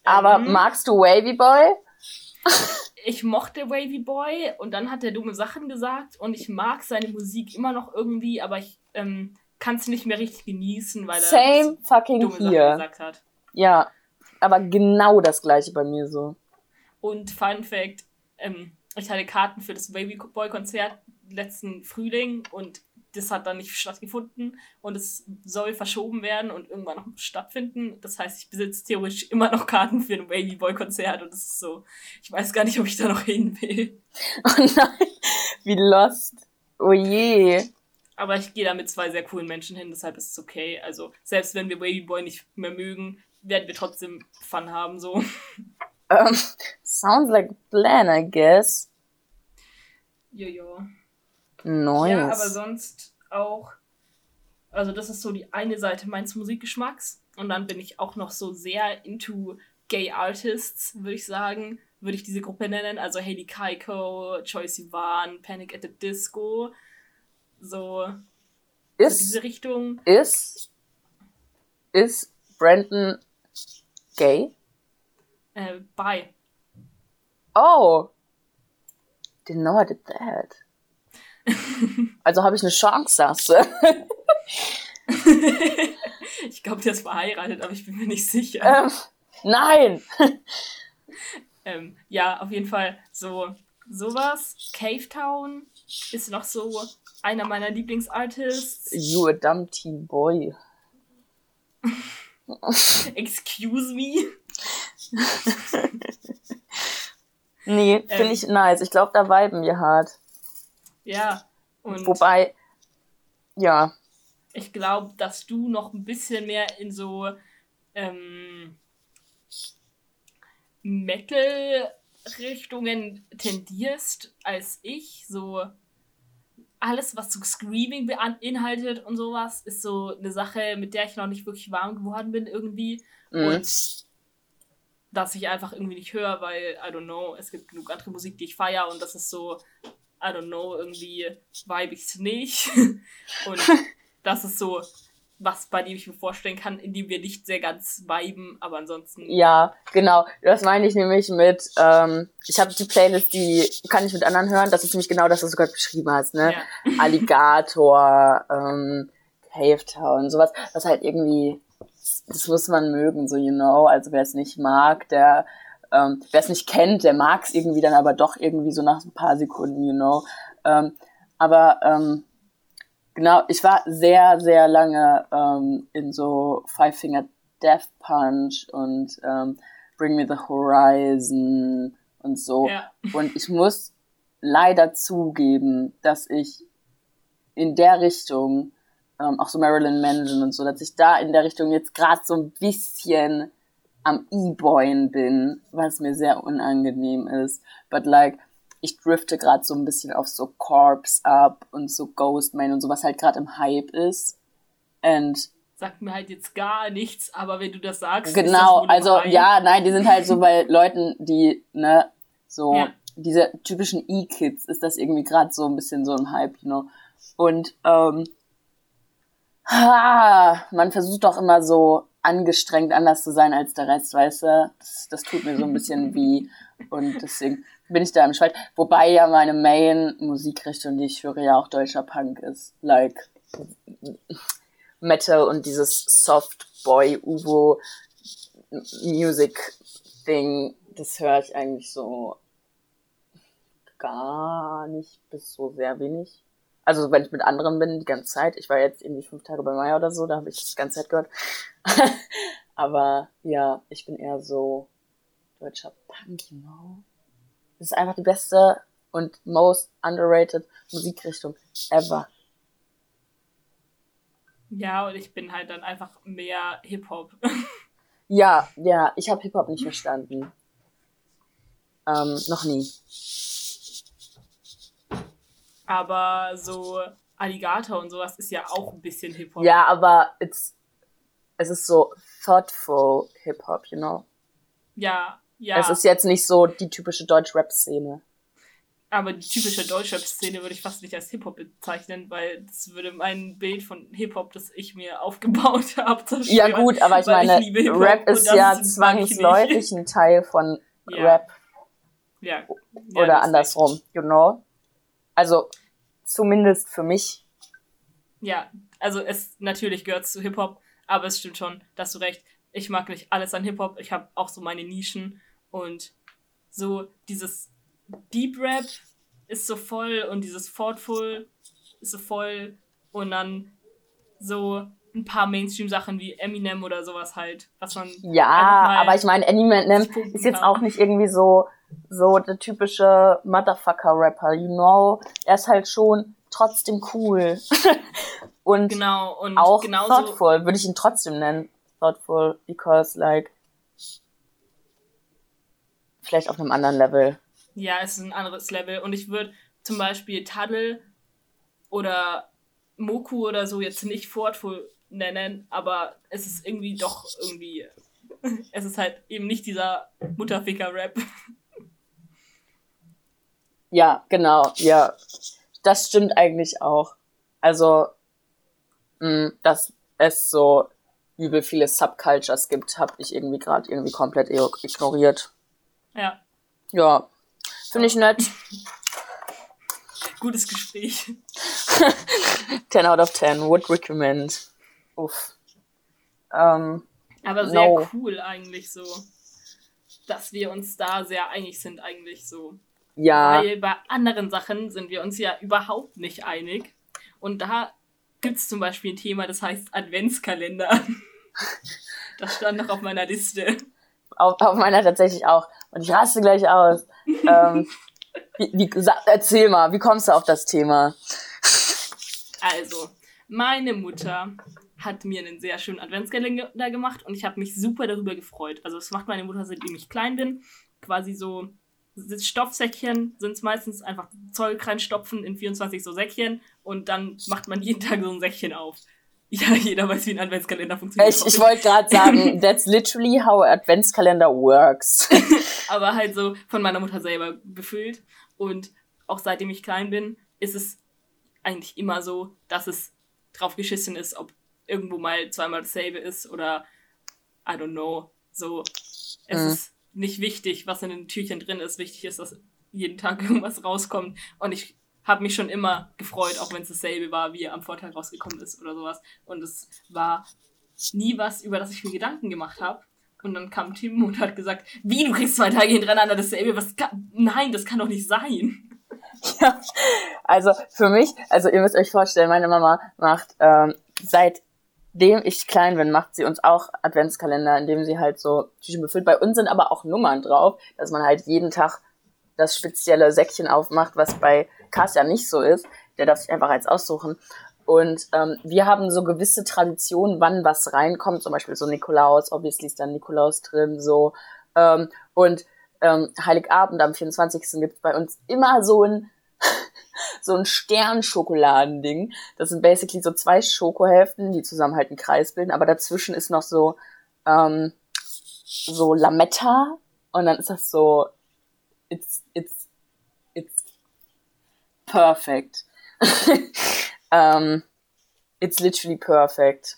Aber Ähm, magst du Wavy Boy? ich mochte Wavy Boy und dann hat er dumme Sachen gesagt und ich mag seine Musik immer noch irgendwie, aber ich ähm, kann es nicht mehr richtig genießen, weil er Same fucking dumme Sachen hier. gesagt hat. Ja, aber genau das gleiche bei mir so. Und Fun Fact, ähm, ich hatte Karten für das Wavy Boy Konzert letzten Frühling und das hat dann nicht stattgefunden und es soll verschoben werden und irgendwann noch stattfinden. Das heißt, ich besitze theoretisch immer noch Karten für ein Wavy Boy Konzert und das ist so, ich weiß gar nicht, ob ich da noch hin will. Oh nein, wie lost. Oh je. Aber ich gehe da mit zwei sehr coolen Menschen hin, deshalb ist es okay. Also, selbst wenn wir Wavy Boy nicht mehr mögen, werden wir trotzdem Fun haben, so. Um, sounds like a plan, I guess. Jojo. Nice. Ja, aber sonst auch Also das ist so die eine Seite meines Musikgeschmacks. Und dann bin ich auch noch so sehr into Gay Artists, würde ich sagen. Würde ich diese Gruppe nennen. Also Hayley Kaiko, Choi Sivan, Panic at the Disco. So, ist, so diese Richtung. Ist, ist Brandon gay? Äh, bi. Oh. Didn't know I did that. also habe ich eine Chance, sagst du? ich glaube, der ist verheiratet, aber ich bin mir nicht sicher. Ähm, nein! ähm, ja, auf jeden Fall so sowas. Cave Town ist noch so einer meiner Lieblingsartists. You a dumb teen boy. Excuse me? nee, finde ähm, ich nice. Ich glaube, da viben wir hart. Ja. Und Wobei, ja. Ich glaube, dass du noch ein bisschen mehr in so ähm, Metal-Richtungen tendierst als ich. So alles, was so Screaming beinhaltet und sowas, ist so eine Sache, mit der ich noch nicht wirklich warm geworden bin irgendwie. Mhm. Und dass ich einfach irgendwie nicht höre, weil, I don't know, es gibt genug andere Musik, die ich feiere und das ist so, I don't know, irgendwie vibe ich's nicht. und das ist so was, bei dem ich mir vorstellen kann, in dem wir nicht sehr ganz viben, aber ansonsten. Ja, genau. Das meine ich nämlich mit, ähm, ich habe die Playlist, die kann ich mit anderen hören. Das ist nämlich genau das, was du gerade beschrieben hast, ne? Ja. Alligator, ähm, Cave Town, sowas, was halt irgendwie, das muss man mögen, so, you know. Also wer es nicht mag, der, ähm, wer es nicht kennt, der mag es irgendwie dann aber doch irgendwie so nach ein paar Sekunden, you know. Ähm, aber, ähm, Genau, ich war sehr, sehr lange ähm, in so Five Finger Death Punch und ähm, Bring Me the Horizon und so. Ja. Und ich muss leider zugeben, dass ich in der Richtung, ähm, auch so Marilyn Manson und so, dass ich da in der Richtung jetzt gerade so ein bisschen am E-Boyen bin, was mir sehr unangenehm ist. But like, ich drifte gerade so ein bisschen auf so Corpse ab und so Ghostman und so, was halt gerade im Hype ist. And sagt mir halt jetzt gar nichts, aber wenn du das sagst. Genau, das also ja, nein, die sind halt so bei Leuten, die, ne, so ja. diese typischen E-Kids ist das irgendwie gerade so ein bisschen so im Hype, you know. Und ähm, ha, man versucht doch immer so angestrengt anders zu sein als der Rest, weißt du? Das, das tut mir so ein bisschen wie und deswegen bin ich da im Schweiz. Wobei ja meine Main-Musikrichtung, die ich höre, ja auch deutscher Punk ist. Like Metal und dieses Soft Boy Uvo Music Thing, das höre ich eigentlich so gar nicht bis so sehr wenig. Also wenn ich mit anderen bin, die ganze Zeit. Ich war jetzt irgendwie fünf Tage bei Maya oder so, da habe ich das die ganze Zeit gehört. Aber ja, ich bin eher so deutscher Punk, you know. Das ist einfach die beste und most underrated Musikrichtung ever. Ja, und ich bin halt dann einfach mehr Hip-Hop. ja, ja, ich habe Hip-Hop nicht verstanden. Ähm, noch nie. Aber so Alligator und sowas ist ja auch ein bisschen Hip-Hop. Ja, aber it's, es ist so thoughtful Hip-Hop, you know? Ja, ja. Es ist jetzt nicht so die typische Deutsch-Rap-Szene. Aber die typische Deutsch-Rap-Szene würde ich fast nicht als Hip-Hop bezeichnen, weil das würde mein Bild von Hip-Hop, das ich mir aufgebaut habe, zerstören. Ja gut, aber ich meine, ich Rap ist ja zwangsläufig ein Teil von ja. Rap. Ja. ja Oder andersrum, you know? Also, zumindest für mich. Ja, also es natürlich gehört zu Hip-Hop, aber es stimmt schon, dass du recht. Ich mag nicht alles an Hip-Hop. Ich habe auch so meine Nischen und so dieses Deep Rap ist so voll und dieses Thoughtful ist so voll und dann so ein paar Mainstream-Sachen wie Eminem oder sowas halt, was man. Ja, aber ich meine, Eminem ist jetzt kann. auch nicht irgendwie so, so der typische Motherfucker-Rapper, you know? Er ist halt schon trotzdem cool. und, genau, und auch thoughtful, würde ich ihn trotzdem nennen. Thoughtful, because like vielleicht auf einem anderen Level. Ja, es ist ein anderes Level. Und ich würde zum Beispiel Taddle oder Moku oder so jetzt nicht Fortful nennen, aber es ist irgendwie doch irgendwie. Es ist halt eben nicht dieser Mutterficker-Rap. Ja, genau, ja. Das stimmt eigentlich auch. Also, mh, dass es so übel viele Subcultures gibt, habe ich irgendwie gerade irgendwie komplett ignoriert. Ja. Ja, finde ich nett. Gutes Gespräch. 10 out of 10, would recommend. Uff. Ähm, Aber sehr no. cool eigentlich so, dass wir uns da sehr einig sind eigentlich so. Ja. Weil bei anderen Sachen sind wir uns ja überhaupt nicht einig. Und da gibt es zum Beispiel ein Thema, das heißt Adventskalender. Das stand noch auf meiner Liste. Auf, auf meiner tatsächlich auch. Und ich raste gleich aus. ähm, wie, wie, erzähl mal, wie kommst du auf das Thema? Also, meine Mutter hat mir einen sehr schönen Adventskalender gemacht und ich habe mich super darüber gefreut. Also, das macht meine Mutter, seitdem ich klein bin. Quasi so Stoffsäckchen sind es meistens einfach Zeug reinstopfen in 24 so Säckchen und dann macht man jeden Tag so ein Säckchen auf. Ja, jeder weiß, wie ein Adventskalender funktioniert. Ich, ich wollte gerade sagen, that's literally how Adventskalender works. Aber halt so von meiner Mutter selber befüllt. Und auch seitdem ich klein bin, ist es eigentlich immer so, dass es drauf geschissen ist, ob irgendwo mal zweimal dasselbe ist oder I don't know. So, es mhm. ist nicht wichtig, was in den Türchen drin ist. Wichtig ist, dass jeden Tag irgendwas rauskommt. Und ich habe mich schon immer gefreut, auch wenn es dasselbe war, wie am Vortag rausgekommen ist oder sowas. Und es war nie was, über das ich mir Gedanken gemacht habe. Und dann kam Tim und hat gesagt, wie, du kriegst zwei Tage hintereinander dasselbe? Was kann, nein, das kann doch nicht sein. Ja, also für mich, also ihr müsst euch vorstellen, meine Mama macht ähm, seitdem ich klein bin, macht sie uns auch Adventskalender, indem sie halt so Tüchen befüllt. Bei uns sind aber auch Nummern drauf, dass man halt jeden Tag das spezielle Säckchen aufmacht, was bei Cars nicht so ist. Der darf sich einfach eins aussuchen. Und ähm, wir haben so gewisse Traditionen, wann was reinkommt. Zum Beispiel so Nikolaus, obviously ist dann Nikolaus drin, so. Ähm, und ähm, Heiligabend am 24. gibt es bei uns immer so ein so ein Sternschokoladen-Ding. Das sind basically so zwei Schokohälften, die zusammen halt einen Kreis bilden, aber dazwischen ist noch so ähm, so Lametta und dann ist das so it's it's it's perfect. um, it's literally perfect.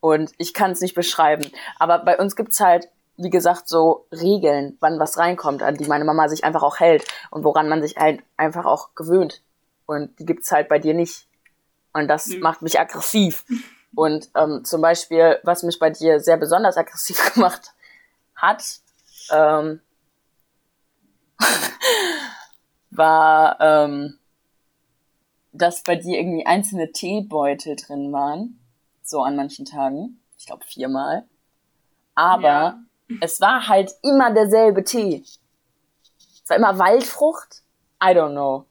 Und ich kann es nicht beschreiben. Aber bei uns gibt's halt, wie gesagt, so Regeln, wann was reinkommt, an die meine Mama sich einfach auch hält und woran man sich halt einfach auch gewöhnt. Und die gibt's halt bei dir nicht. Und das mhm. macht mich aggressiv. Und ähm, zum Beispiel, was mich bei dir sehr besonders aggressiv gemacht hat, ähm, war, ähm, dass bei dir irgendwie einzelne Teebeutel drin waren. So an manchen Tagen. Ich glaube viermal. Aber ja. es war halt immer derselbe Tee. Es war immer Waldfrucht. I don't know.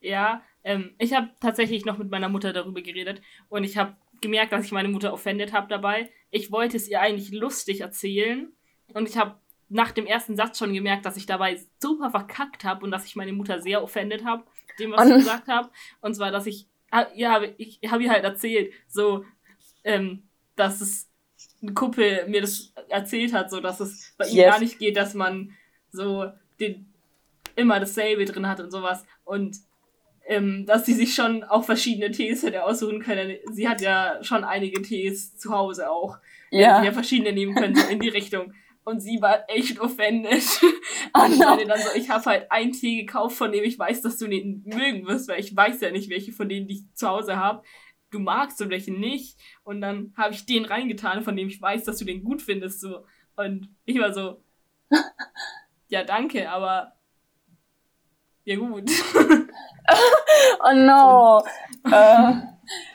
Ja, ähm, ich habe tatsächlich noch mit meiner Mutter darüber geredet und ich habe gemerkt, dass ich meine Mutter offended habe dabei. Ich wollte es ihr eigentlich lustig erzählen und ich habe nach dem ersten Satz schon gemerkt, dass ich dabei super verkackt habe und dass ich meine Mutter sehr offended habe, dem, was und ich gesagt habe. Und zwar, dass ich, ja, ich habe ihr halt erzählt, so, ähm, dass es ein Kuppel mir das erzählt hat, so dass es bei ihm yes. gar nicht geht, dass man so den, immer dasselbe drin hat und sowas. Und ähm, dass sie sich schon auch verschiedene Tees hätte aussuchen können. Sie hat ja schon einige Tees zu Hause auch. Ja. Sie ja verschiedene nehmen können, so in die Richtung. Und sie war echt offended. Oh und ich meine dann so, ich habe halt einen Tee gekauft, von dem ich weiß, dass du den mögen wirst, weil ich weiß ja nicht, welche von denen ich zu Hause habe. Du magst und welche nicht. Und dann habe ich den reingetan, von dem ich weiß, dass du den gut findest. So. Und ich war so, ja, danke, aber ja gut. oh no. äh,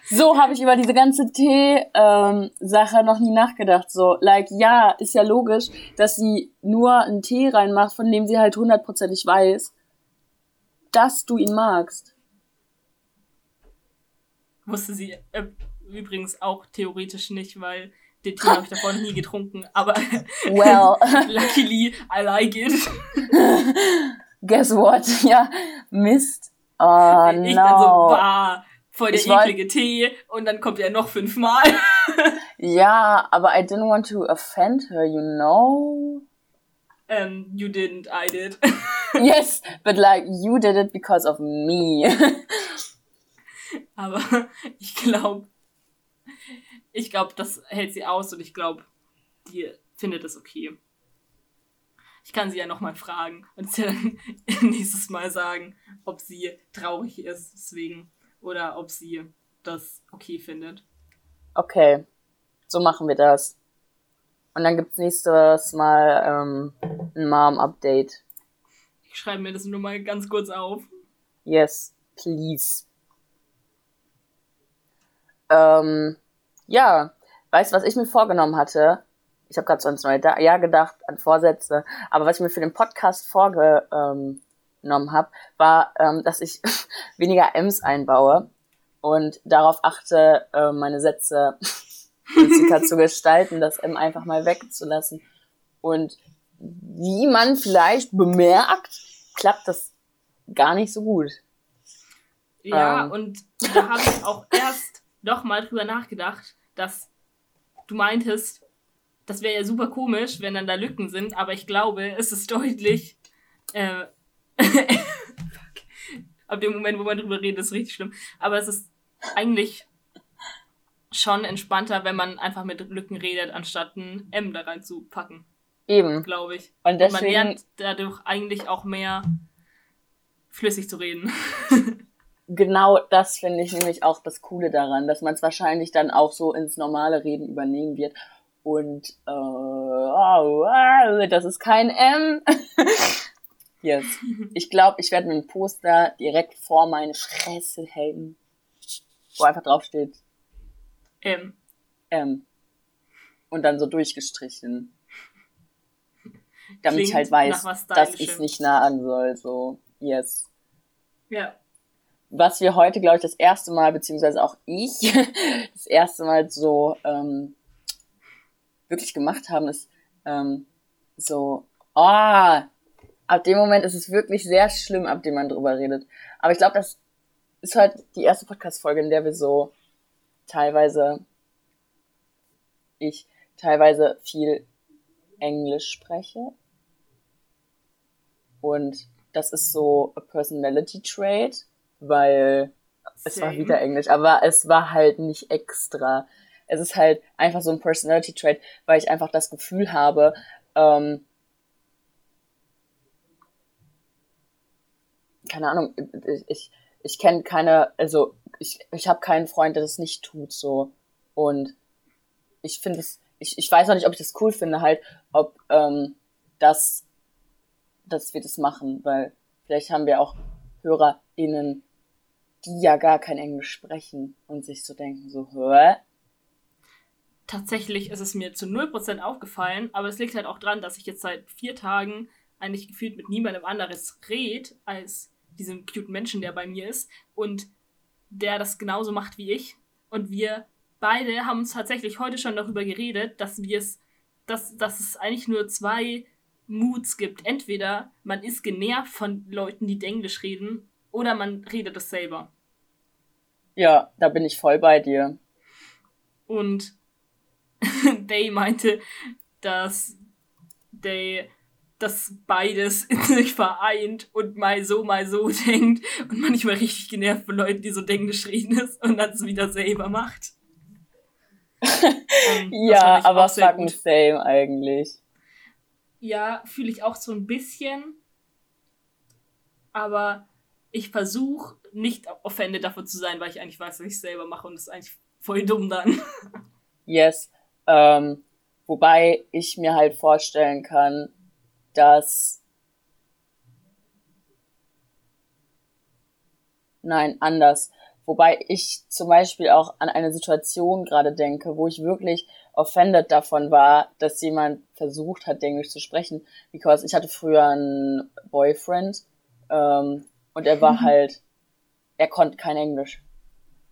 so habe ich über diese ganze Tee-Sache ähm, noch nie nachgedacht. So, like, ja, ist ja logisch, dass sie nur einen Tee reinmacht, von dem sie halt hundertprozentig weiß, dass du ihn magst. Wusste sie äh, übrigens auch theoretisch nicht, weil den Tee habe ich davor noch nie getrunken. Aber well. luckily, I like it. Guess what? Ja, Mist. Oh, ich no. dann so, bah voll der Ich eklige Tee und dann kommt er noch fünfmal. Ja, aber I didn't want to offend her, you know? ähm, you didn't, I did. Yes, but like, you did it because of me. Aber ich glaube, ich glaube, das hält sie aus und ich glaube, die findet es okay. Ich kann sie ja nochmal fragen und sie dann nächstes Mal sagen, ob sie traurig ist deswegen oder ob sie das okay findet. Okay, so machen wir das. Und dann gibt's nächstes Mal ähm, ein Mom-Update. Ich schreibe mir das nur mal ganz kurz auf. Yes, please. Ähm, ja, weißt du, was ich mir vorgenommen hatte? Ich habe gerade so ans neue Da- Jahr gedacht, an Vorsätze. Aber was ich mir für den Podcast vorgenommen habe, war, ähm, dass ich weniger M's einbaue und darauf achte, äh, meine Sätze zu gestalten, das M einfach mal wegzulassen. Und wie man vielleicht bemerkt, klappt das gar nicht so gut. Ja, Ähm. und da habe ich auch erst noch mal drüber nachgedacht, dass du meintest, das wäre ja super komisch, wenn dann da Lücken sind, aber ich glaube, es ist deutlich. Äh. Ab dem Moment, wo man drüber redet, ist richtig schlimm. Aber es ist eigentlich schon entspannter, wenn man einfach mit Lücken redet, anstatt ein M da reinzupacken, Eben. glaube ich. Und Und man deswegen, lernt dadurch eigentlich auch mehr flüssig zu reden. genau das finde ich nämlich auch das Coole daran, dass man es wahrscheinlich dann auch so ins normale Reden übernehmen wird. Und äh, oh, wow, das ist kein M. yes. Ich glaube, ich werde mir ein Poster direkt vor meine Fresse hängen, wo einfach drauf steht M. M. Und dann so durchgestrichen. Damit ich Klingt halt weiß, dass ich es nicht nahen soll. So, yes. Ja. was wir heute, glaube ich, das erste Mal, beziehungsweise auch ich, das erste Mal so ähm, wirklich gemacht haben, ist ähm, so, ah, ab dem Moment ist es wirklich sehr schlimm, ab dem man drüber redet. Aber ich glaube, das ist halt die erste Podcast-Folge, in der wir so teilweise, ich teilweise viel Englisch spreche. Und das ist so a personality trait, weil es war Same. wieder Englisch, aber es war halt nicht extra. Es ist halt einfach so ein Personality Trait, weil ich einfach das Gefühl habe, ähm, keine Ahnung, ich, ich, ich kenne keine, also ich, ich habe keinen Freund, der das nicht tut so. Und ich finde es, ich, ich weiß noch nicht, ob ich das cool finde, halt, ob ähm, das, dass wir das machen, weil vielleicht haben wir auch HörerInnen, die ja gar kein Englisch sprechen und sich so denken, so, hä? Tatsächlich ist es mir zu 0% aufgefallen, aber es liegt halt auch dran, dass ich jetzt seit vier Tagen eigentlich gefühlt mit niemandem anderes red, als diesem cute Menschen, der bei mir ist und der das genauso macht wie ich. Und wir beide haben uns tatsächlich heute schon darüber geredet, dass wir es, dass, dass es eigentlich nur zwei Moods gibt. Entweder man ist genervt von Leuten, die Englisch reden, oder man redet es selber. Ja, da bin ich voll bei dir. Und Day meinte, dass Day das beides in sich vereint und mal so, mal so denkt und manchmal richtig genervt von Leuten, die so Englisch reden ist und dann es wieder selber macht. Ähm, Ja, aber fucking same eigentlich. Ja, fühle ich auch so ein bisschen. Aber ich versuche nicht offended davon zu sein, weil ich eigentlich weiß, dass ich es selber mache und das ist eigentlich voll dumm dann. Yes. Ähm, wobei ich mir halt vorstellen kann, dass. Nein, anders. Wobei ich zum Beispiel auch an eine Situation gerade denke, wo ich wirklich offended davon war, dass jemand versucht hat, Englisch zu sprechen. Because ich hatte früher einen Boyfriend ähm, und er war halt, er konnte kein Englisch.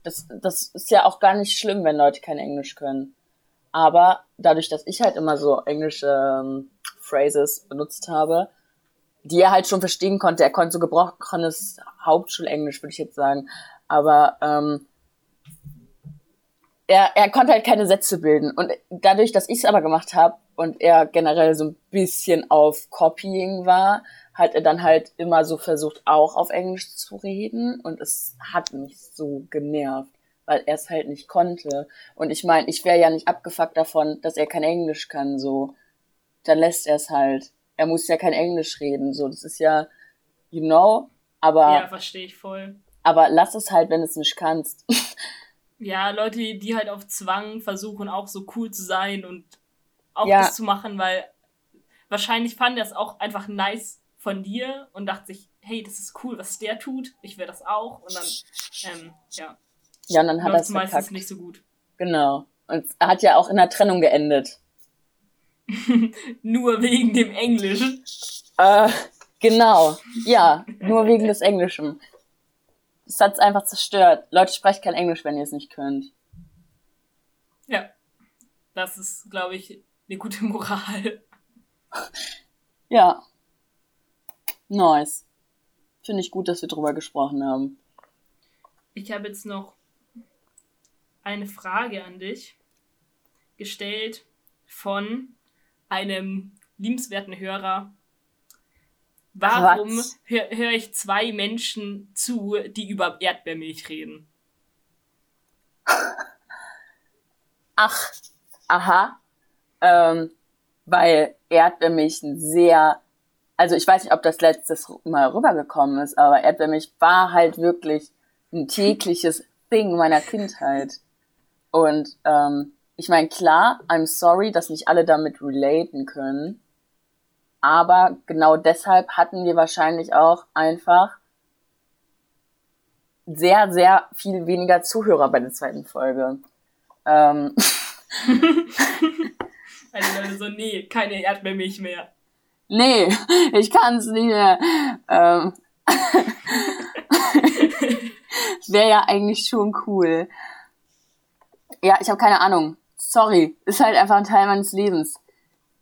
Das, das ist ja auch gar nicht schlimm, wenn Leute kein Englisch können. Aber dadurch, dass ich halt immer so englische ähm, Phrases benutzt habe, die er halt schon verstehen konnte, er konnte so gebrochenes Hauptschulenglisch, würde ich jetzt sagen. Aber ähm, er, er konnte halt keine Sätze bilden. Und dadurch, dass ich es aber gemacht habe und er generell so ein bisschen auf Copying war, hat er dann halt immer so versucht, auch auf Englisch zu reden. Und es hat mich so genervt, weil er es halt nicht konnte. Und ich meine, ich wäre ja nicht abgefuckt davon, dass er kein Englisch kann, so. Dann lässt er es halt. Er muss ja kein Englisch reden, so. Das ist ja, you know, aber. Ja, verstehe ich voll. Aber lass es halt, wenn du es nicht kannst. Ja, Leute, die halt auf Zwang versuchen, auch so cool zu sein und auch ja. das zu machen, weil wahrscheinlich fand er es auch einfach nice von dir und dachte sich, hey, das ist cool, was der tut, ich will das auch und dann, ähm, ja. Ja, und dann hat er es meistens verkackt. nicht so gut. Genau. Und er hat ja auch in der Trennung geendet. nur wegen dem Englisch. Äh, genau. Ja, nur wegen des Englischen. Das hat es einfach zerstört. Leute, sprecht kein Englisch, wenn ihr es nicht könnt. Ja. Das ist, glaube ich, eine gute Moral. Ja. Nice. Finde ich gut, dass wir drüber gesprochen haben. Ich habe jetzt noch eine Frage an dich gestellt von einem liebenswerten Hörer, Warum höre hör ich zwei Menschen zu, die über Erdbeermilch reden? Ach, aha. Ähm, weil Erdbeermilch ein sehr, also ich weiß nicht, ob das letztes Mal rübergekommen ist, aber Erdbeermilch war halt wirklich ein tägliches Ding meiner Kindheit. Und ähm, ich meine, klar, I'm sorry, dass nicht alle damit relaten können. Aber genau deshalb hatten wir wahrscheinlich auch einfach sehr, sehr viel weniger Zuhörer bei der zweiten Folge. Ähm. also so, nee, keine Erdbeermilch mehr. Nee, ich kann es nicht mehr. Ähm. Wäre ja eigentlich schon cool. Ja, ich habe keine Ahnung. Sorry, ist halt einfach ein Teil meines Lebens.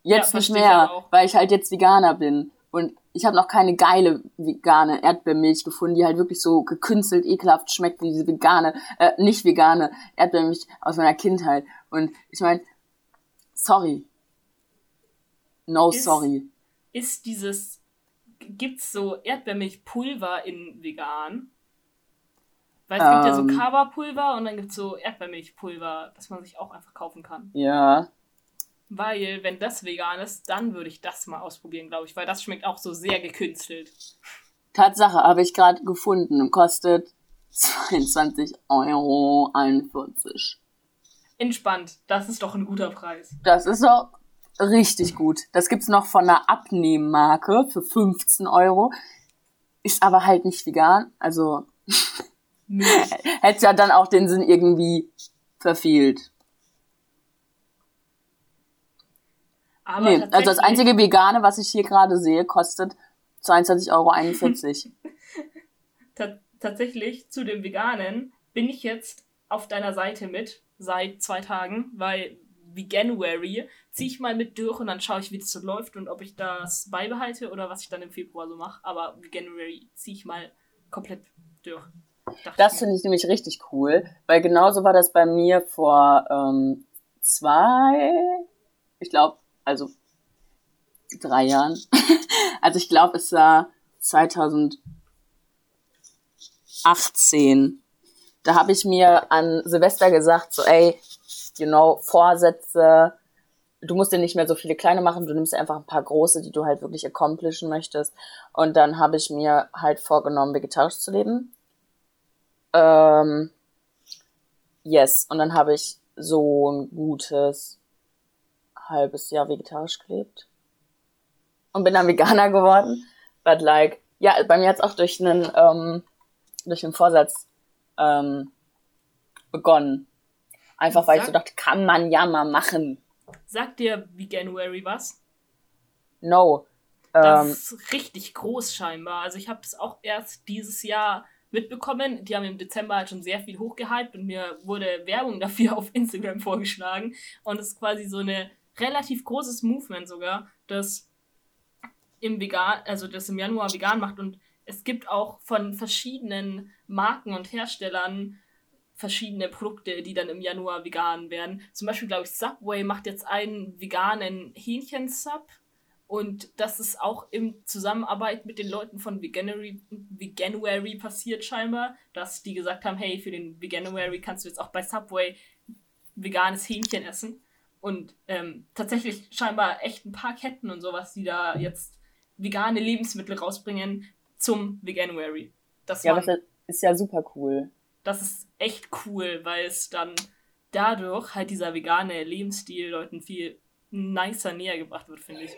Jetzt ja, nicht mehr, weil ich halt jetzt Veganer bin. Und ich habe noch keine geile vegane Erdbeermilch gefunden, die halt wirklich so gekünstelt, ekelhaft schmeckt wie diese vegane, äh, nicht vegane Erdbeermilch aus meiner Kindheit. Und ich meine, sorry. No ist, sorry. Ist dieses, gibt's so Erdbeermilchpulver in vegan? Weil es um, gibt ja so ähm. Kaba-Pulver und dann gibt's so Erdbeermilchpulver, das man sich auch einfach kaufen kann. Ja, weil, wenn das vegan ist, dann würde ich das mal ausprobieren, glaube ich, weil das schmeckt auch so sehr gekünstelt. Tatsache, habe ich gerade gefunden. Kostet 22,41 Euro. Entspannt, das ist doch ein guter Preis. Das ist doch richtig gut. Das gibt's noch von einer Abnehmmarke für 15 Euro. Ist aber halt nicht vegan, also hätte ja dann auch den Sinn irgendwie verfehlt. Aber nee, also das einzige Vegane, was ich hier gerade sehe, kostet 22,41 Euro. tatsächlich zu dem Veganen bin ich jetzt auf deiner Seite mit seit zwei Tagen, weil Veganuary ziehe ich mal mit durch und dann schaue ich, wie das so läuft und ob ich das beibehalte oder was ich dann im Februar so mache. Aber Veganuary ziehe ich mal komplett durch. Das finde ich nämlich richtig cool, weil genauso war das bei mir vor ähm, zwei, ich glaube, also drei Jahren. also ich glaube, es war 2018. Da habe ich mir an Silvester gesagt, so ey, you know, Vorsätze, du musst dir nicht mehr so viele kleine machen, du nimmst einfach ein paar große, die du halt wirklich accomplishen möchtest. Und dann habe ich mir halt vorgenommen, vegetarisch zu leben. Ähm, yes, und dann habe ich so ein gutes halbes Jahr vegetarisch gelebt und bin dann Veganer geworden. But like, ja, bei mir hat's auch durch einen, ähm, durch einen Vorsatz ähm, begonnen. Einfach weil Sag, ich so dachte, kann man ja mal machen. Sagt dir Veganuary was? No. Das ähm, ist richtig groß scheinbar. Also ich habe es auch erst dieses Jahr mitbekommen. Die haben im Dezember halt schon sehr viel hochgehypt und mir wurde Werbung dafür auf Instagram vorgeschlagen. Und es ist quasi so eine relativ großes Movement sogar, das im Vegan, also das im Januar vegan macht und es gibt auch von verschiedenen Marken und Herstellern verschiedene Produkte, die dann im Januar vegan werden. Zum Beispiel, glaube ich, Subway macht jetzt einen veganen Hähnchensub. Und das ist auch in Zusammenarbeit mit den Leuten von Veganuary, Veganuary passiert scheinbar, dass die gesagt haben, hey, für den Veganuary kannst du jetzt auch bei Subway veganes Hähnchen essen. Und ähm, tatsächlich scheinbar echt ein paar Ketten und sowas, die da jetzt vegane Lebensmittel rausbringen zum Veganuary. Das ja, das ist ja super cool. Das ist echt cool, weil es dann dadurch halt dieser vegane Lebensstil Leuten viel nicer näher gebracht wird, finde ich.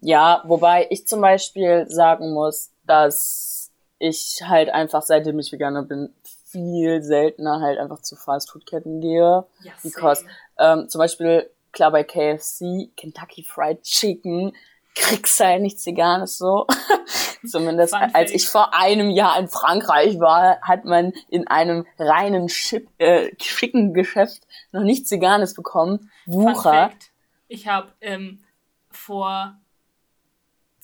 Ja, wobei ich zum Beispiel sagen muss, dass ich halt einfach, seitdem ich Veganer bin, viel seltener halt einfach zu Fastfood-Ketten gehe. Ja, because, ähm, zum Beispiel, klar bei KFC, Kentucky Fried Chicken, kriegst halt nichts Veganes so. Zumindest als ich vor einem Jahr in Frankreich war, hat man in einem reinen Chip, äh, schicken Geschäft noch nichts Veganes bekommen. Wucher. Ich habe ähm, vor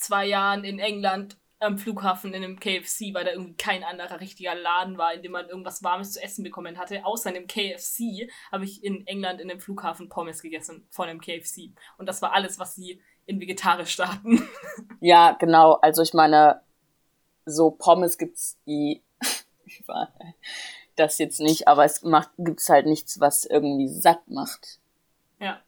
zwei Jahren in England am Flughafen in einem KFC, weil da irgendwie kein anderer richtiger Laden war, in dem man irgendwas Warmes zu essen bekommen hatte. Außer in einem KFC habe ich in England in einem Flughafen Pommes gegessen von einem KFC. Und das war alles, was sie in vegetarisch starten. Ja, genau. Also ich meine, so Pommes gibt's die das jetzt nicht, aber es macht gibt's halt nichts, was irgendwie satt macht. Ja.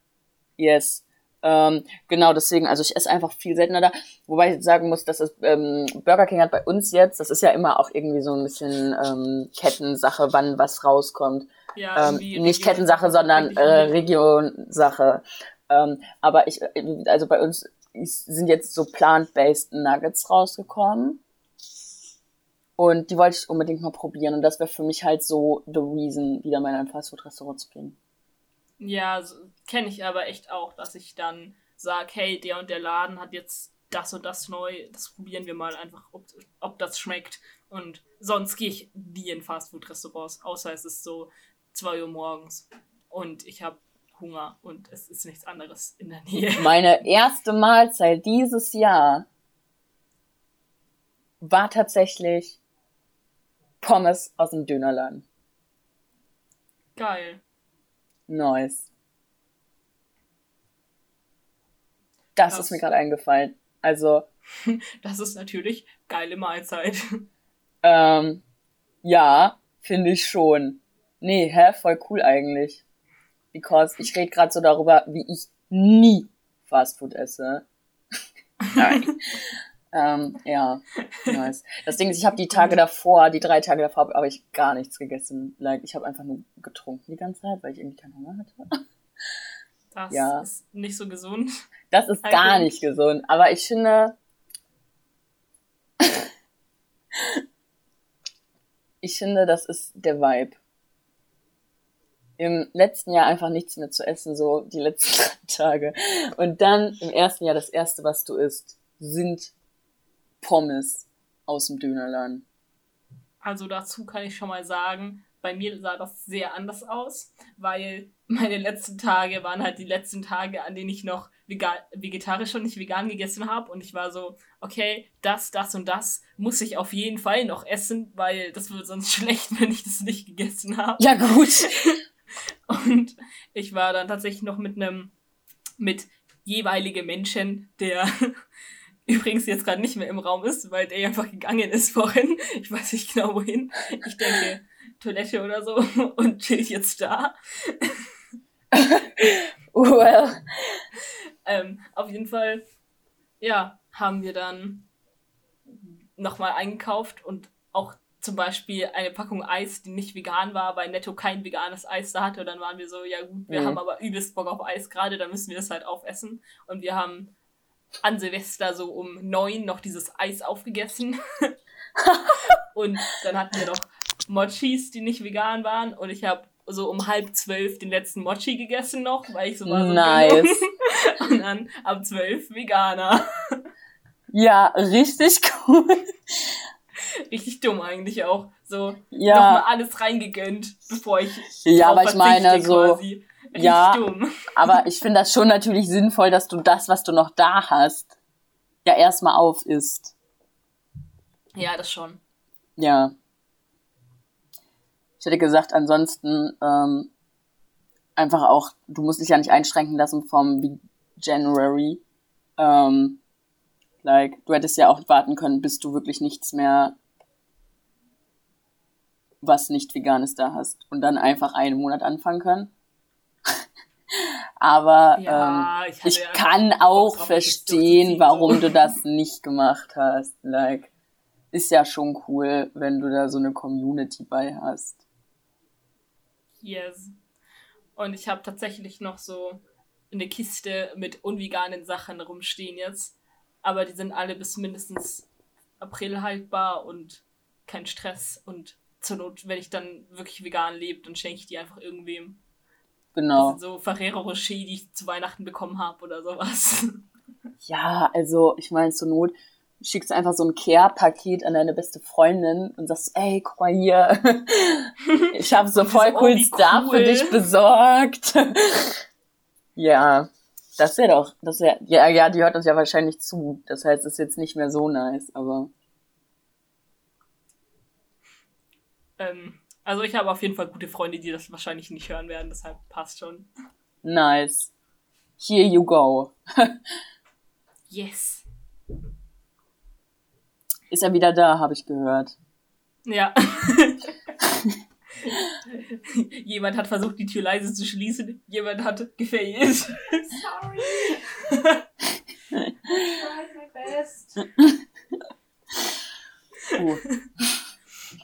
Yes. Ähm, genau, deswegen, also ich esse einfach viel seltener da. Wobei ich sagen muss, dass es ähm, Burger King hat bei uns jetzt, das ist ja immer auch irgendwie so ein bisschen ähm, Kettensache, wann was rauskommt. Ja, ähm, nicht Kettensache, sondern äh, Regionsache. Ähm, aber ich, also bei uns sind jetzt so plant-based Nuggets rausgekommen. Und die wollte ich unbedingt mal probieren. Und das wäre für mich halt so the reason, wieder mal in ein Fastfood-Restaurant zu gehen. Ja, so, kenne ich aber echt auch, dass ich dann sage, hey, der und der Laden hat jetzt das und das neu, das probieren wir mal einfach, ob, ob das schmeckt. Und sonst gehe ich nie in Fastfood-Restaurants, außer es ist so 2 Uhr morgens und ich habe Hunger und es ist nichts anderes in der Nähe. Meine erste Mahlzeit dieses Jahr war tatsächlich Pommes aus dem Dönerladen. Geil. Nice. Das, das ist mir gerade eingefallen. Also. das ist natürlich geile Mahlzeit. Ähm, ja, finde ich schon. Nee, hä, voll cool eigentlich. Because ich rede gerade so darüber, wie ich nie Fastfood esse. Nein. ähm, ja, nice. Das Ding ist, ich habe die Tage davor, die drei Tage davor, habe ich gar nichts gegessen. Like, ich habe einfach nur getrunken die ganze Zeit, weil ich irgendwie keinen Hunger hatte. Das ja. ist nicht so gesund. Das ist gar nicht gesund. Aber ich finde, ich finde, das ist der Vibe im letzten Jahr einfach nichts mehr zu essen, so die letzten drei Tage. Und dann im ersten Jahr das erste, was du isst, sind Pommes aus dem Dönerladen. Also dazu kann ich schon mal sagen, bei mir sah das sehr anders aus, weil meine letzten Tage waren halt die letzten Tage, an denen ich noch vegetarisch und nicht vegan gegessen habe. Und ich war so, okay, das, das und das muss ich auf jeden Fall noch essen, weil das wird sonst schlecht, wenn ich das nicht gegessen habe. Ja, gut. Und ich war dann tatsächlich noch mit einem, mit jeweilige Menschen, der übrigens jetzt gerade nicht mehr im Raum ist, weil der einfach gegangen ist vorhin. Ich weiß nicht genau wohin. Ich denke, Toilette oder so und chillt jetzt da. well. ähm, auf jeden Fall, ja, haben wir dann nochmal eingekauft und auch zum Beispiel eine Packung Eis, die nicht vegan war, weil Netto kein veganes Eis da hatte. Und dann waren wir so, ja gut, wir mhm. haben aber übelst Bock auf Eis gerade, dann müssen wir das halt aufessen. Und wir haben an Silvester so um neun noch dieses Eis aufgegessen. und dann hatten wir noch Mochis, die nicht vegan waren. Und ich habe so um halb zwölf den letzten Mochi gegessen noch, weil ich so war so nice. und dann ab zwölf Veganer. Ja, richtig cool. Richtig dumm eigentlich auch. So ja. nochmal alles reingegönnt, bevor ich. Ja, aber ich meine, so. ja, dumm. aber ich finde das schon natürlich sinnvoll, dass du das, was du noch da hast, ja erstmal auf isst. Ja, das schon. Ja. Ich hätte gesagt, ansonsten ähm, einfach auch, du musst dich ja nicht einschränken lassen vom January. Ähm, like, du hättest ja auch warten können, bis du wirklich nichts mehr, was nicht vegan ist, da hast. Und dann einfach einen Monat anfangen können. Aber ja, ähm, ich, ich ja kann auch verstehen, warum du das nicht gemacht hast. Like, ist ja schon cool, wenn du da so eine Community bei hast. Yes. Und ich habe tatsächlich noch so eine Kiste mit unveganen Sachen rumstehen jetzt. Aber die sind alle bis mindestens April haltbar und kein Stress. Und zur Not, wenn ich dann wirklich vegan lebe, dann schenke ich die einfach irgendwem. Genau. Das sind so Ferrero Rocher, die ich zu Weihnachten bekommen habe oder sowas. Ja, also ich meine, zur Not schickst du einfach so ein Care-Paket an deine beste Freundin und sagst, ey, guck mal hier, ich habe so voll so, oh, cool Stuff cool. für dich besorgt. ja, das wäre doch, das wäre, ja, ja, die hört uns ja wahrscheinlich zu. Das heißt, es ist jetzt nicht mehr so nice, aber. Ähm, also ich habe auf jeden Fall gute Freunde, die das wahrscheinlich nicht hören werden, deshalb passt schon. Nice. Here you go. yes. Ist er wieder da, habe ich gehört. Ja. Jemand hat versucht, die Tür leise zu schließen. Jemand hat gefailt. Sorry. Tried my best. Uh.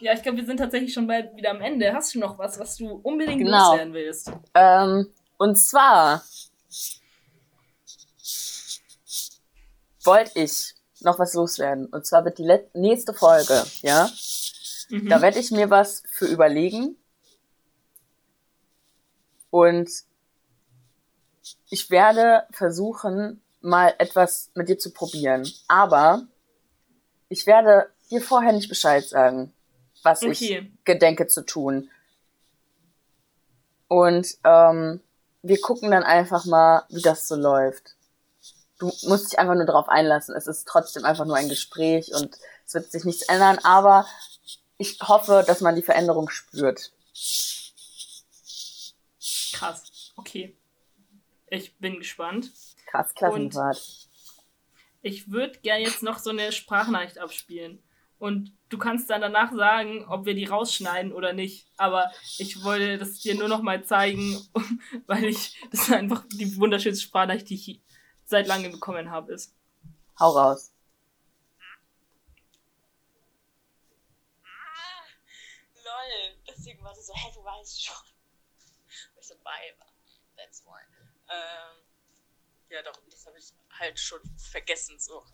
Ja, ich glaube, wir sind tatsächlich schon bald wieder am Ende. Hast du noch was, was du unbedingt genau. loswerden willst? Ähm, und zwar wollte ich noch was loswerden. Und zwar wird die nächste Folge, ja? Mhm. Da werde ich mir was für überlegen. Und ich werde versuchen, mal etwas mit dir zu probieren. Aber ich werde dir vorher nicht Bescheid sagen, was okay. ich gedenke zu tun. Und ähm, wir gucken dann einfach mal, wie das so läuft du musst dich einfach nur darauf einlassen. Es ist trotzdem einfach nur ein Gespräch und es wird sich nichts ändern, aber ich hoffe, dass man die Veränderung spürt. Krass, okay. Ich bin gespannt. Krass, Klassenfahrt. Ich würde gerne jetzt noch so eine Sprachnachricht abspielen. Und du kannst dann danach sagen, ob wir die rausschneiden oder nicht. Aber ich wollte das dir nur noch mal zeigen, weil ich das ist einfach die wunderschönste Sprachnachricht, die ich seit langem bekommen habe, ist. Hau raus. Ah, lol. Deswegen war sie so, hä, du weißt schon. Weil ich dabei war. That's why. Ähm, ja, doch, das habe ich halt schon vergessen, so.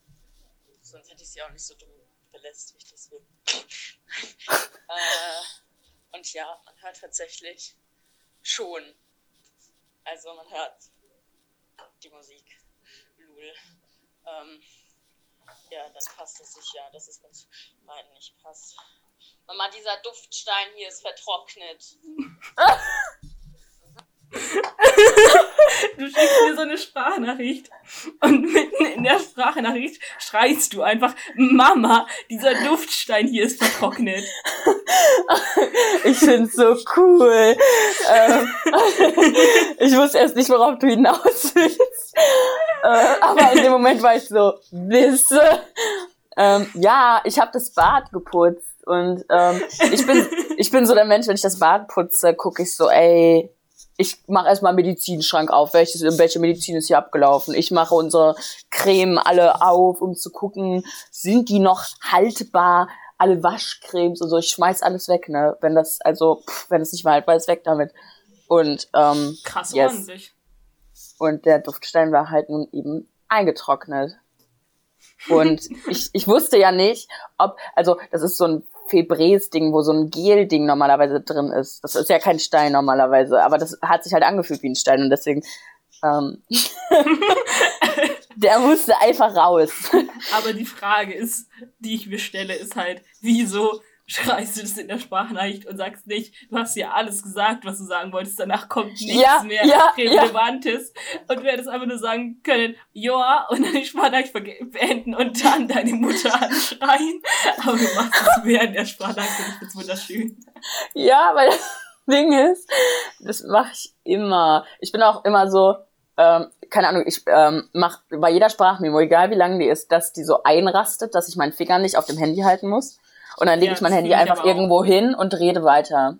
Sonst hätte ich sie auch nicht so dumm belästigt, deswegen. äh, und ja, man hört tatsächlich schon. Also man hört die Musik cool. Ähm, ja, dann passt es sich ja, dass es uns beiden nicht passt. Mama, dieser Duftstein hier ist vertrocknet. du schickst mir so eine Sprachnachricht und mitten in der Sprachnachricht schreist du einfach, Mama, dieser Duftstein hier ist vertrocknet. Ich find's so cool. Ähm, ich wusste erst nicht, worauf du hinaus willst. Äh, aber in dem Moment war ich so, wisse. Ähm, ja, ich habe das Bad geputzt und ähm, ich bin ich bin so der Mensch, wenn ich das Bad putze, gucke ich so, ey, ich mache erstmal Medizinschrank auf, welches, welche Medizin ist hier abgelaufen. Ich mache unsere Creme alle auf, um zu gucken, sind die noch haltbar, alle Waschcremes und so. Ich schmeiß alles weg, ne? Wenn das, also, pff, wenn es nicht mehr haltbar ist, weg damit. Und, ähm, Krass yes. ordentlich. Und der Duftstein war halt nun eben eingetrocknet. Und ich, ich wusste ja nicht, ob, also das ist so ein Febreze-Ding, wo so ein Gel-Ding normalerweise drin ist. Das ist ja kein Stein normalerweise, aber das hat sich halt angefühlt wie ein Stein und deswegen ähm, der musste einfach raus. Aber die Frage ist, die ich mir stelle, ist halt, wieso schreist du das in der Sprachnachricht und sagst nicht, du hast ja alles gesagt, was du sagen wolltest, danach kommt nichts Ja, mehr ja, Relevantes und du hättest einfach nur sagen können, ja, und dann die Sprachnachricht beenden und dann deine Mutter anschreien. Aber du machst es während der Sprachnachricht und ich find's wunderschön. Ja, weil das Ding ist, das mache ich immer. Ich bin auch immer so, ähm, keine Ahnung, ich ähm, mache bei jeder Sprachmemo, egal wie lang die ist, dass die so einrastet, dass ich meinen Finger nicht auf dem Handy halten muss. Und dann lege Ja, ich mein das Handy ich einfach auch. irgendwo hin und rede weiter.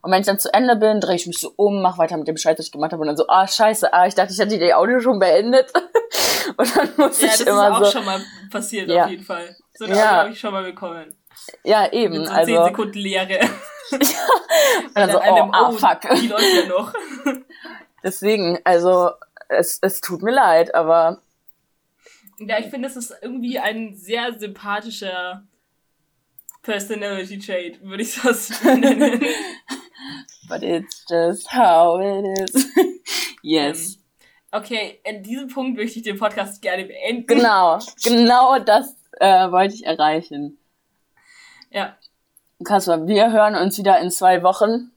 Und wenn ich dann zu Ende bin, drehe ich mich so um, mache weiter mit dem Scheiß, was ich gemacht habe und dann so, ah, scheiße, ah, ich dachte, ich hätte die Audio schon beendet. und dann muss Ja, das ich ist immer auch so, schon mal passiert, Ja. auf jeden Fall. So eine Ja. ja. habe ich schon mal bekommen. ja, eben, Mit so also, 10 Sekunden Leere. und dann so, oh, ah, fuck. Die läuft ja noch. Deswegen, also, es, es tut mir leid, aber Ja, ich finde, das ist irgendwie ein sehr sympathischer Personality Trait, würde ich das nennen. But it's just how it is. yes. Okay, in diesem Punkt möchte ich den Podcast gerne beenden. Genau, genau das äh, wollte ich erreichen. Ja, Kasper, wir hören uns wieder in zwei Wochen.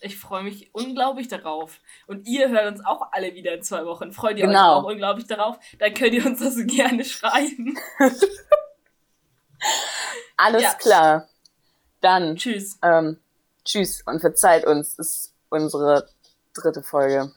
ich freue mich unglaublich darauf. Und ihr hört uns auch alle wieder in zwei Wochen. Freut ihr Genau. euch auch unglaublich darauf? Dann könnt ihr uns das gerne schreiben. Alles Ja. klar. Dann, Tschüss. ähm, tschüss und verzeiht uns, ist unsere dritte Folge.